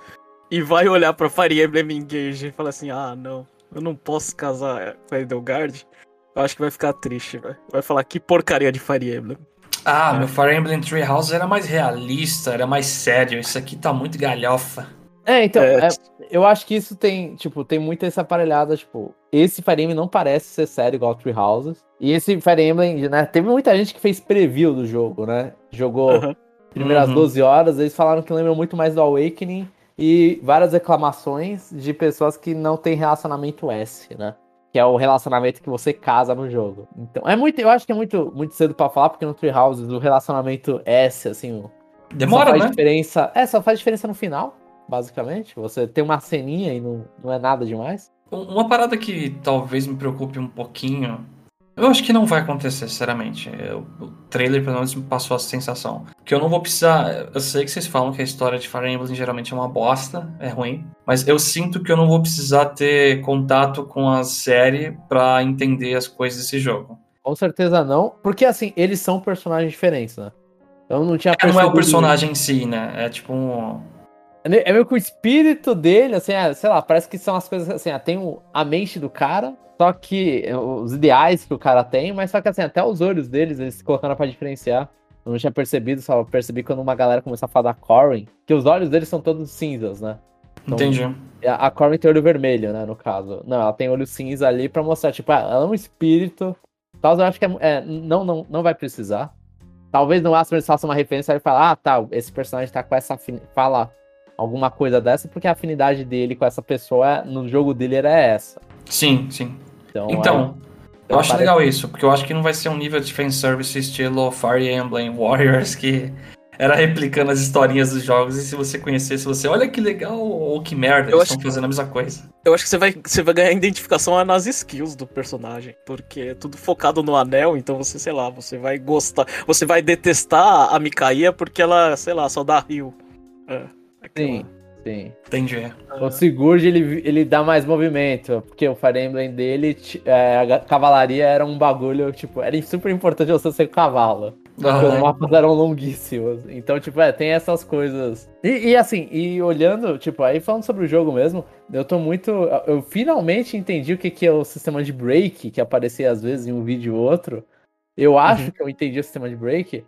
e vai olhar pra Fire Emblem Engage e falar assim, ah, não, eu não posso casar com a Edelgard. Eu acho que vai ficar triste, velho. Vai falar que porcaria de Fire Emblem. Ah, É. meu Fire Emblem Three Houses era mais realista, era mais sério. Isso aqui tá muito galhofa. É, então, É, é, eu acho que isso tem, tipo, tem muito essa aparelhada, tipo, esse Fire Emblem não parece ser sério igual Three Houses. E esse Fire Emblem, né, teve muita gente que fez preview do jogo, né? Jogou Aham. primeiras Uhum. 12 horas, eles falaram que lembram muito mais do Awakening e várias reclamações de pessoas que não têm relacionamento S, né? Que é o relacionamento que você casa no jogo. Então, é muito, eu acho que é muito, muito cedo pra falar, porque no Three Houses o relacionamento S, assim, o- Demora, só faz né? diferença. É, só faz diferença no final, basicamente. Você tem uma ceninha e não, não é nada demais. Um- Uma parada que talvez me preocupe um pouquinho. Eu acho que não vai acontecer, sinceramente. Eu- o trailer, pelo menos, me passou essa sensação. Que eu não vou precisar. Eu sei que vocês falam que a história de Fire Emblem geralmente é uma bosta, é ruim. Mas eu sinto que eu não vou precisar ter contato com a série pra entender as coisas desse jogo. Com certeza não, porque assim, eles são personagens diferentes, né? Eu não tinha É, não é o personagem em si, né? É tipo um. É meio- é meio que o espírito dele, assim, é, sei lá, parece que são as coisas assim, ah, tem o- a mente do cara, só que é, os ideais que o cara tem, mas só que assim, até os olhos deles, eles se colocando pra diferenciar. Eu não tinha percebido, só percebi quando uma galera começou a falar da Corrin, que os olhos deles são todos cinzas, né? Então, Entendi. A a Corrin tem olho vermelho, né, no caso. Não, ela tem olho cinza ali pra mostrar, tipo, ah, ela é um espírito. Tal, eu acho que é, é, não, não, não vai precisar. Talvez no máximo eles façam uma referência e falar, ah, tá, esse personagem tá com essa. Fala alguma coisa dessa, porque a afinidade dele com essa pessoa no jogo dele era essa. Sim, sim. Então, Então, é, eu acho parece- legal isso, porque eu acho que não vai ser um nível de fanservice estilo Fire Emblem Warriors, que era replicando as historinhas dos jogos, e se você conhecesse, você, olha que legal, ou que merda, Eu eles acho estão fazendo a mesma coisa. Eu acho que você vai, você vai ganhar identificação nas skills do personagem. Porque é tudo focado no anel, então você, sei lá, você vai gostar. Você vai detestar a Mikaia porque ela, sei lá, só dá rio. É, aquela- Sim, sim. Entendi. O Sigurd, ele, ele dá mais movimento, porque o Fire Emblem dele, é, a cavalaria era um bagulho, tipo, era super importante você ser cavalo. Porque os Aham. mapas eram longuíssimos. Então, tipo, é, tem essas coisas. E, e, assim, e olhando, tipo, aí falando sobre o jogo mesmo, eu tô muito. Eu finalmente entendi o que, que é o sistema de break, que aparecia às vezes em um vídeo ou outro. Eu acho que eu entendi o sistema de break.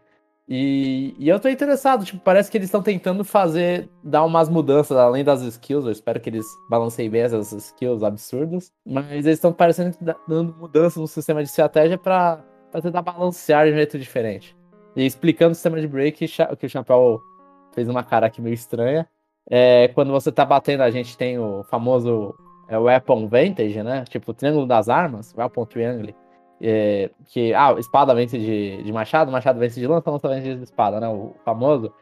E, e eu tô interessado, tipo, parece que eles estão tentando fazer, dar umas mudanças além das skills. Eu espero que eles balanceiem bem essas skills absurdas. Mas eles estão parecendo da- dando mudanças no sistema de estratégia pra tentar balancear de um jeito diferente. E explicando o sistema de break, que o Chapéu fez uma cara aqui meio estranha. É, quando você tá batendo, a gente tem o famoso é, Weapon Vantage, né? Tipo, o triângulo das armas, Weapon Triangle. É, que, ah, espada vence de, de machado, machado vence de lança, lança vence de espada, né? O famoso.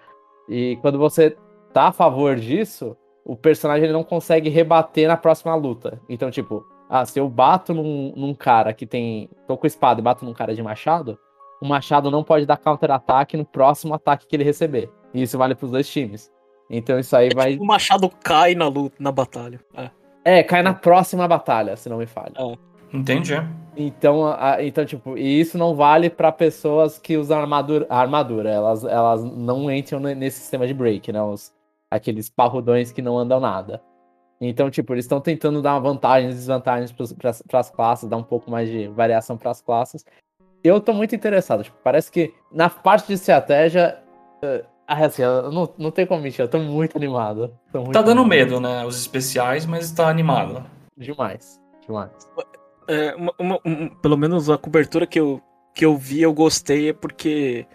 E quando você tá a favor disso, o personagem ele não consegue rebater na próxima luta. Então, tipo, ah, se eu bato num, num cara que tem. tô com espada e bato num cara de machado, o machado não pode dar counter-ataque no próximo ataque que ele receber. E isso vale pros dois times. Então isso aí vai. O machado cai na luta, na batalha. É. É, cai na próxima batalha, se não me falha. Entendi. Então, a- então, tipo, e isso não vale pra pessoas que usam armadura, armadura. Elas, elas não entram ne- nesse sistema de break, né? Os, aqueles parrudões que não andam nada. Então, tipo, eles estão tentando dar vantagens e desvantagens para as classes, dar um pouco mais de variação para as classes. Eu tô muito interessado. Tipo, parece que na parte de estratégia. ah, assim, eu não, não tem como mentir, eu tô muito animado. Tô muito Tá dando animado. medo, né? Os especiais, mas tá animado. Demais. Demais. É, uma- uma- um- pelo menos a cobertura que eu, que eu vi, eu gostei, é porque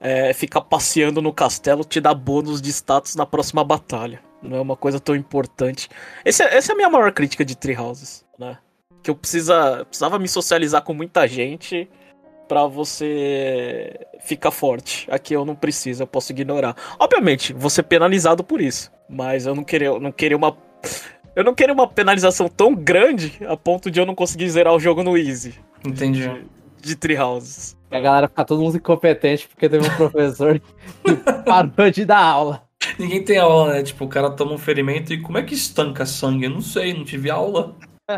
é, ficar passeando no castelo te dá bônus de status na próxima batalha. Não é uma coisa tão importante. Esse é- essa é a minha maior crítica de Tree Houses, né? Que eu precisa, precisava me socializar com muita gente pra você ficar forte. Aqui eu não preciso, eu posso ignorar. Obviamente, vou ser penalizado por isso. Mas eu não queria, não queria uma. Eu não queria uma penalização tão grande a ponto de eu não conseguir zerar o jogo no Easy. Entendi. de Treehouses. A galera fica todo mundo incompetente porque teve um professor que parou de dar aula. Ninguém tem aula, né? Tipo, o cara toma um ferimento e como é que estanca sangue? Eu não sei, não tive aula.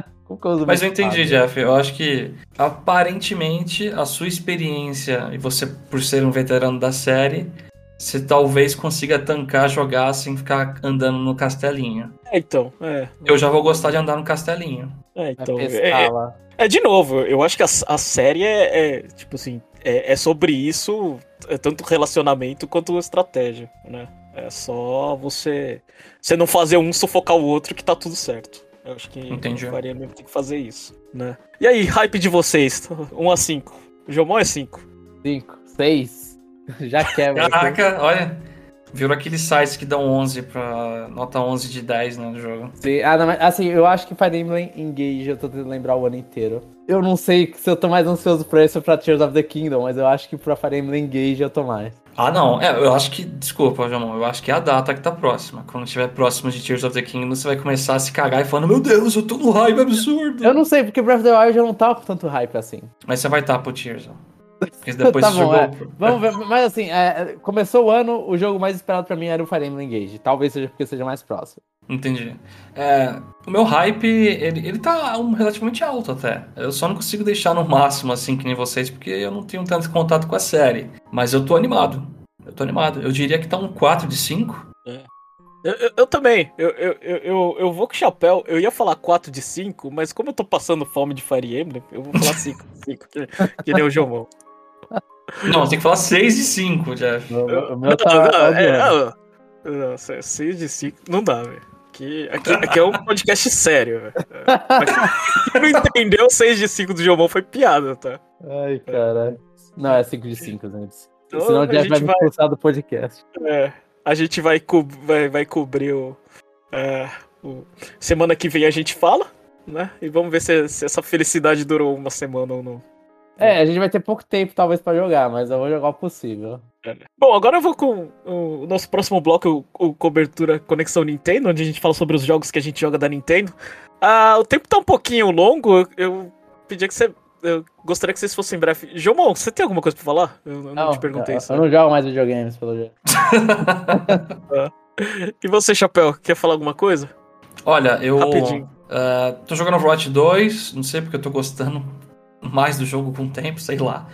Mas eu entendi, padre? Jeff. Eu acho que aparentemente a sua experiência e você, por ser um veterano da série, você talvez consiga tancar, jogar sem ficar andando no castelinho. É, então, é. Eu já vou gostar de andar no castelinho. É, então. É, lá. é, de novo, eu acho que a, a série é, é, tipo assim, é, é sobre isso, é tanto relacionamento quanto estratégia, né? É só você, você não fazer um sufocar o outro que tá tudo certo. Eu acho que Entendi. o Faria mesmo tem que fazer isso, né? E aí, hype de vocês? 1 a 5. O Jomon é 5. Cinco, seis. Já quebra. Caraca, olha. Virou aqueles sites que dão 11 pra nota 11 de 10, né, do jogo. Sim, ah, não, assim, eu acho que Fire Emblem Engage eu tô tentando lembrar o ano inteiro. Eu não sei se eu tô mais ansioso pra isso ou pra Tears of the Kingdom, mas eu acho que pra Fire Emblem Engage eu tô mais. Ah, não. É, eu acho que. Desculpa, Jamon. Eu acho que é a data que tá próxima. Quando estiver próximo de Tears of the Kingdom, você vai começar a se cagar e falando: Meu Deus, eu tô no hype absurdo. Eu não sei, porque Breath of the Wild eu não tava com tanto hype assim. Mas você vai estar pro Tears, ó. Porque depois tá bom, jogou. é. Vamos ver, mas assim, é, começou o ano, o jogo mais esperado pra mim era o Fire Emblem Engage. Talvez seja porque seja mais próximo. Entendi. É, o meu hype, ele, ele tá um, relativamente alto até. Eu só não consigo deixar no máximo, assim, que nem vocês, porque eu não tenho tanto contato com a série. Mas eu tô animado. Eu tô animado. Eu diria que tá um 4 de 5. Eu, eu, eu também. Eu, eu, eu, eu, eu vou com chapéu. Eu ia falar 4 de 5, mas como eu tô passando fome de Fire Emblem, eu vou falar 5 de 5, que, que nem o Jomon. Não, você tem que falar 6 de 5, Jeff. O, o meu Não, tá. não, tá é, não, não, 6 de 5 não dá, velho. Aqui, aqui, aqui é um podcast sério, velho. É, pra Quem não entendeu, 6 de 5 do Jomon foi piada, tá? Ai, caralho. Não, é 5 de 5, gente. Então, Senão o a Jeff gente vai me vai- expulsar do podcast. É, a gente vai, co vai, vai cobrir o, é, o- Semana que vem a gente fala, né? E vamos ver se, se essa felicidade durou uma semana ou não. É, a gente vai ter pouco tempo talvez pra jogar, mas eu vou jogar o possível. Bom, agora eu vou com o nosso próximo bloco, o, o Cobertura Conexão Nintendo, onde a gente fala sobre os jogos que a gente joga da Nintendo. Ah, o tempo tá um pouquinho longo, eu, eu pedia que você. Eu gostaria que vocês fossem breves. Jomon, você tem alguma coisa pra falar? Eu, eu não, te perguntei eu, isso. eu não jogo mais videogames, pelo jeito. E você, Chapéu, quer falar alguma coisa? Olha, eu. Rapidinho. ah, tô jogando Overwatch 2, não sei porque eu tô gostando mais do jogo com o tempo, sei lá.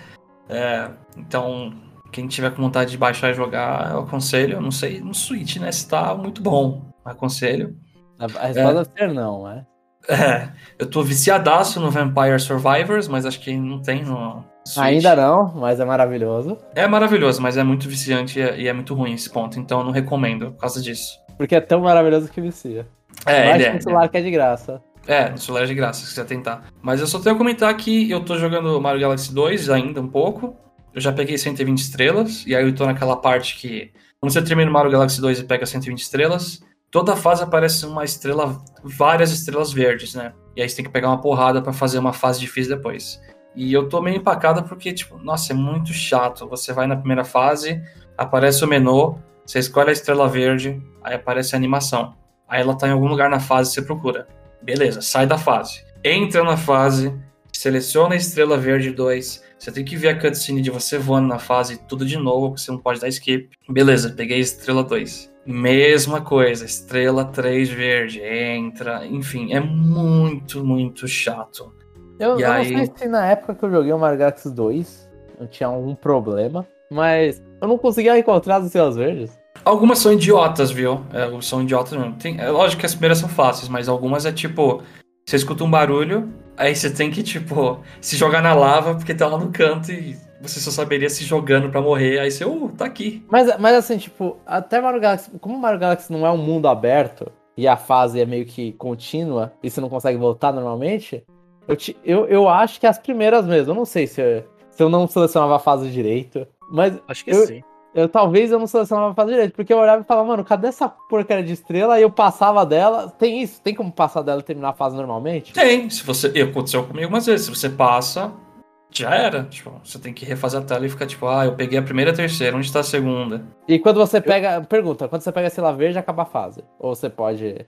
É, então, quem tiver com vontade de baixar e jogar, eu aconselho. Eu não sei no Switch, né? Se tá muito bom. Aconselho. A, a resposta é ser não, é. É, eu tô viciadaço no Vampire Survivors, mas acho que não tem no Switch. Ainda não, mas é maravilhoso. É maravilhoso, mas é muito viciante e é, e é muito ruim esse ponto, então eu não recomendo por causa disso. Porque é tão maravilhoso que vicia. É, Baixa ele é. celular que é de graça. É, no celular é de graça, se quiser tentar. Mas eu só tenho a comentar que eu tô jogando Mario Galaxy 2 ainda um pouco. Eu já peguei 120 estrelas, e aí eu tô naquela parte que, quando você termina o Mario Galaxy 2 e pega 120 estrelas, toda fase aparece uma estrela, várias estrelas verdes, né? E aí você tem que pegar uma porrada pra fazer uma fase difícil depois. E eu tô meio empacado porque, tipo, nossa, é muito chato. Você vai na primeira fase, aparece o menu, você escolhe a estrela verde, aí aparece a animação. Aí ela tá em algum lugar na fase você procura. Beleza, sai da fase. Entra na fase, seleciona a estrela verde 2. Você tem que ver a cutscene de você voando na fase, tudo de novo, porque você não pode dar skip. Beleza, peguei a estrela 2. Mesma coisa, estrela 3 verde, entra. Enfim, é muito, muito chato. Eu, eu aí- não sei se na época que eu joguei o Mario Galaxy 2 eu tinha algum problema, mas eu não conseguia encontrar as estrelas verdes. Algumas são idiotas, viu? É, são idiotas mesmo. Tem, é lógico que as primeiras são fáceis, mas algumas é tipo. Você escuta um barulho, aí você tem que, tipo, se jogar na lava porque tá lá no canto e você só saberia se jogando pra morrer. Aí você, uh, tá aqui. Mas, mas assim, tipo, até Mario Galaxy. Como Mario Galaxy não é um mundo aberto e a fase é meio que contínua e você não consegue voltar normalmente, eu, te- eu, eu acho que as primeiras mesmo. Eu não sei se eu, se eu não selecionava a fase direito. Mas Acho que Eu- sim. Eu talvez eu não selecionava a fase direito, porque eu olhava e falava, mano, cadê essa porcaria de estrela? Aí eu passava dela. Tem isso? Tem como passar dela e terminar a fase normalmente? Tem, se você. e Aconteceu comigo algumas vezes. Se você passa, já era. Tipo, você tem que refazer a tela e ficar tipo, ah, eu peguei a primeira e a terceira, onde tá a segunda? E quando você pega. Pergunta, quando você pega a estrela verde, acaba a fase. Ou você pode.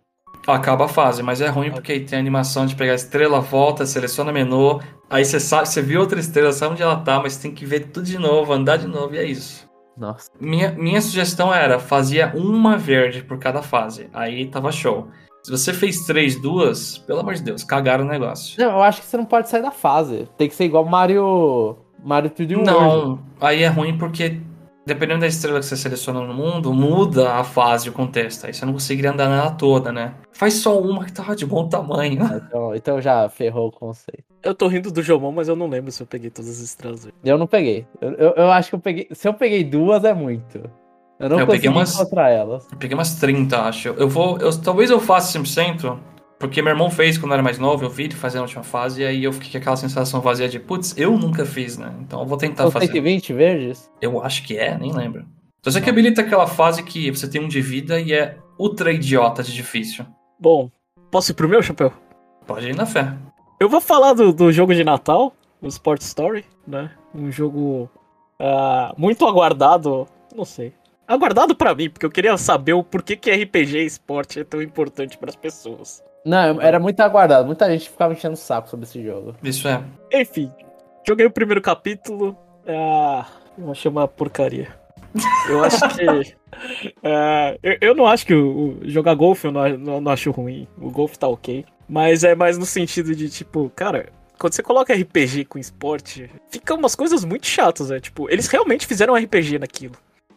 Acaba a fase, mas é ruim porque tem a animação de pegar a estrela, volta, seleciona menu, aí você sabe, você viu outra estrela, sabe onde ela tá, mas tem que ver tudo de novo, andar de novo e é isso. Nossa. Minha, minha sugestão era, fazia uma verde por cada fase, aí tava show. Se você fez três, duas, pelo amor de Deus, cagaram o negócio. Não, eu acho que você não pode sair da fase. Tem que ser igual Mario. Mario 3D World. Não, aí é ruim porque dependendo da estrela que você seleciona no mundo, muda a fase e o contexto. Aí você não conseguiria andar nela toda, né? Faz só uma que tava de bom tamanho. Então, então já ferrou o conceito. Eu tô rindo do Jomon, mas eu não lembro se eu peguei todas as estrelas. Eu não peguei. Eu, eu, eu acho que eu peguei. Se eu peguei duas, é muito. Eu não Eu consegui peguei umas- encontrar elas. Eu peguei umas 30, acho. Eu vou. Eu, talvez eu faça 100%, porque meu irmão fez quando eu era mais novo, eu vi ele fazer a última fase, e aí eu fiquei com aquela sensação vazia de, putz, eu nunca fiz, né? Então eu vou tentar São fazer. 120 verdes? Eu acho que é, nem lembro. Então você que habilita aquela fase que você tem um de vida e é ultra idiota de difícil. Bom, posso ir pro meu, Chapéu? Pode ir na fé. Eu vou falar do, do jogo de Natal, o Sport Story, né? Um jogo ah, muito aguardado, não sei. Aguardado pra mim, porque eu queria saber o porquê que RPG e esporte é tão importante pras pessoas. Não, era muito aguardado. Muita gente ficava enchendo o saco sobre esse jogo. Isso é. Enfim, joguei o primeiro capítulo. Ah, eu achei uma porcaria. Eu acho que. ah, eu, eu não acho que o, o- jogar golfe eu não, não, não acho ruim. O golfe tá ok. Mas é mais no sentido de, tipo, cara, quando você coloca RPG com esporte, fica umas coisas muito chatas, né? Tipo, eles realmente fizeram um RPG naquilo,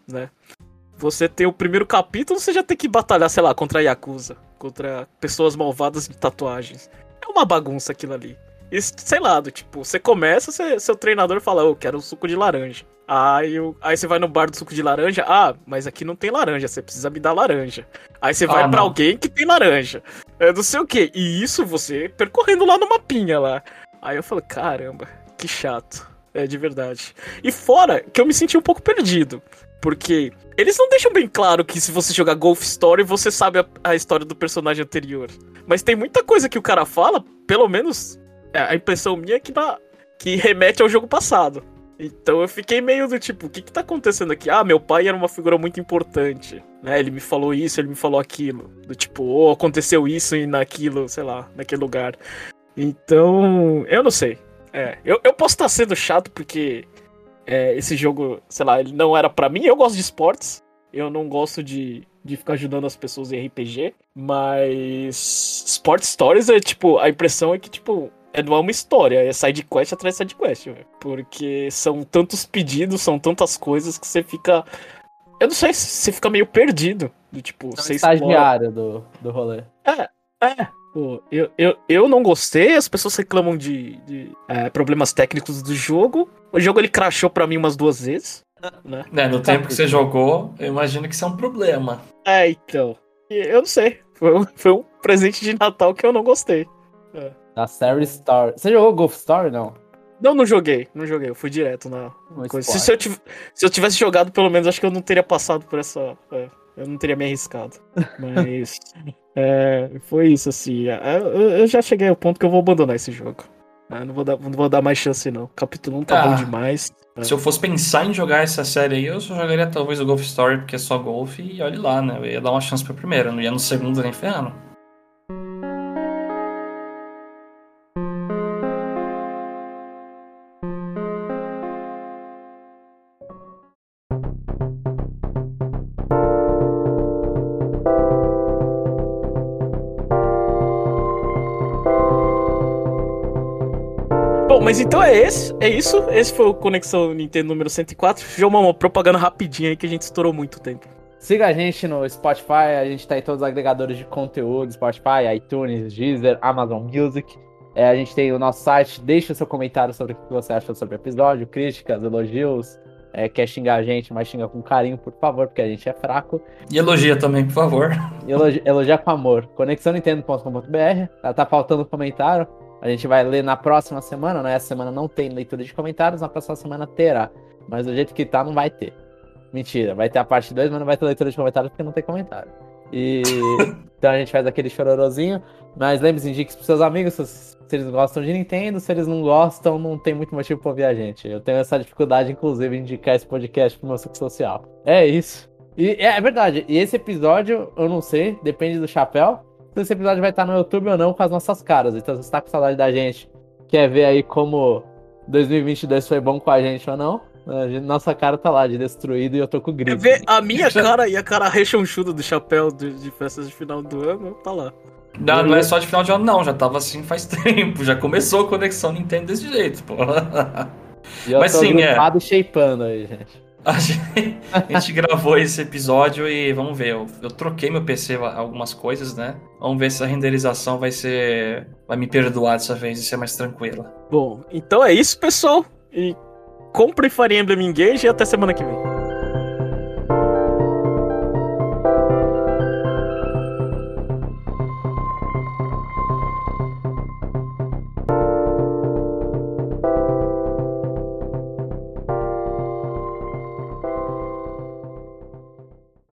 né? Você ter o primeiro capítulo, você já tem que batalhar, sei lá, contra a Yakuza, contra pessoas malvadas de tatuagens. É uma bagunça aquilo ali. E, sei lá, do tipo, você começa, você- seu treinador fala, eu quero um suco de laranja. Aí, aí você vai no bar do suco de laranja, ah, mas aqui não tem laranja, você precisa me dar laranja. Aí você vai Ah, pra não. alguém que tem laranja. É não sei o que. E isso você percorrendo lá no mapinha lá. Aí eu falo, caramba, que chato. É de verdade. E fora que eu me senti um pouco perdido. Porque eles não deixam bem claro que se você jogar Golf Story, você sabe a, a história do personagem anterior. Mas tem muita coisa que o cara fala, pelo menos é, a impressão minha é que, que remete ao jogo passado. Então eu fiquei meio do tipo, o que que tá acontecendo aqui? Ah, meu pai era uma figura muito importante, né? Ele me falou isso, ele me falou aquilo. Do tipo, oh, aconteceu isso e naquilo, sei lá, naquele lugar. Então, eu não sei. É, eu, eu posso estar sendo chato porque é, esse jogo, sei lá, ele não era pra mim. Eu gosto de esportes, eu não gosto de, de ficar ajudando as pessoas em RPG, mas Sport Stories é tipo, a impressão é que, tipo, é, não é uma história, é side quest atrás de side quest, velho. Porque são tantos pedidos, são tantas coisas que você fica. Eu não sei, você fica meio perdido. Do tipo, É você explora- estagiário do, do rolê. é, pô, eu, eu, eu não gostei, as pessoas reclamam de, de, é, problemas técnicos do jogo. O jogo ele crashou pra mim umas duas vezes, né? Né, no tempo que você jogou, eu imagino que isso é um problema. É, então. Eu não sei. Foi um, foi um presente de Natal que eu não gostei. Da série Story. Você jogou Golf Story? Não. Não, não joguei, não joguei, eu fui direto na coisa. Se, se eu tiv- se eu tivesse jogado, pelo menos, acho que eu não teria passado por essa. é, eu não teria me arriscado. Mas. é, foi isso, assim. é, Eu, eu já cheguei ao ponto que eu vou abandonar esse jogo. É, não, vou dar, não vou dar mais chance, não. Capítulo 1 tá Ah. bom demais. É. Se eu fosse pensar em jogar essa série aí, eu só jogaria talvez o Golf Story, porque é só golfe, e olhe lá, né? Eu ia dar uma chance pro primeiro, eu não ia no segundo nem ferrando. Mas então é esse, é isso. Esse foi o Conexão Nintendo número 104. João, uma propaganda rapidinha aí que a gente estourou muito tempo. Siga a gente no Spotify, a gente tá em todos os agregadores de conteúdo, Spotify, iTunes, Deezer, Amazon Music. É, a gente tem o nosso site, deixa o seu comentário sobre o que você achou sobre o episódio, críticas, elogios. É, quer xingar a gente, mas xinga com carinho, por favor, porque a gente é fraco. E elogia também, por favor. E elogi- elogiar com amor. conexãonintendo.com.br. Tá, tá faltando comentário. A gente vai ler na próxima semana, né? Essa semana não tem leitura de comentários, na próxima semana terá. Mas do jeito que tá, não vai ter. Mentira, vai ter a parte 2, mas não vai ter leitura de comentários porque não tem comentário. E então a gente faz aquele chororozinho. Mas lembre-se, indique pros seus amigos se, eles gostam de Nintendo. Se eles não gostam, não tem muito motivo pra ouvir a gente. Eu tenho essa dificuldade, inclusive, em indicar esse podcast pro meu ciclo social. É isso. E é, é verdade, e esse episódio, eu não sei, depende do chapéu. Se esse episódio vai estar no YouTube ou não com as nossas caras. Então, se você tá com saudade da gente, quer ver aí como 2022 foi bom com a gente ou não, nossa cara tá lá de destruído e eu tô com grito. Ver a minha cara e a cara rechonchuda do chapéu de, de festas de final do ano, tá lá. Não, não é só de final de ano, não. Já tava assim faz tempo. Já começou a conexão Nintendo desse jeito, pô. E eu Mas tô sim, é. shapeando aí, gente. A gente, a gente gravou esse episódio e vamos ver. Eu, eu, troquei meu PC algumas coisas, né? Vamos ver se a renderização vai ser. Vai me perdoar dessa vez e ser mais tranquila. Bom, então é isso, pessoal. E compre Fire Emblem Engage e até semana que vem.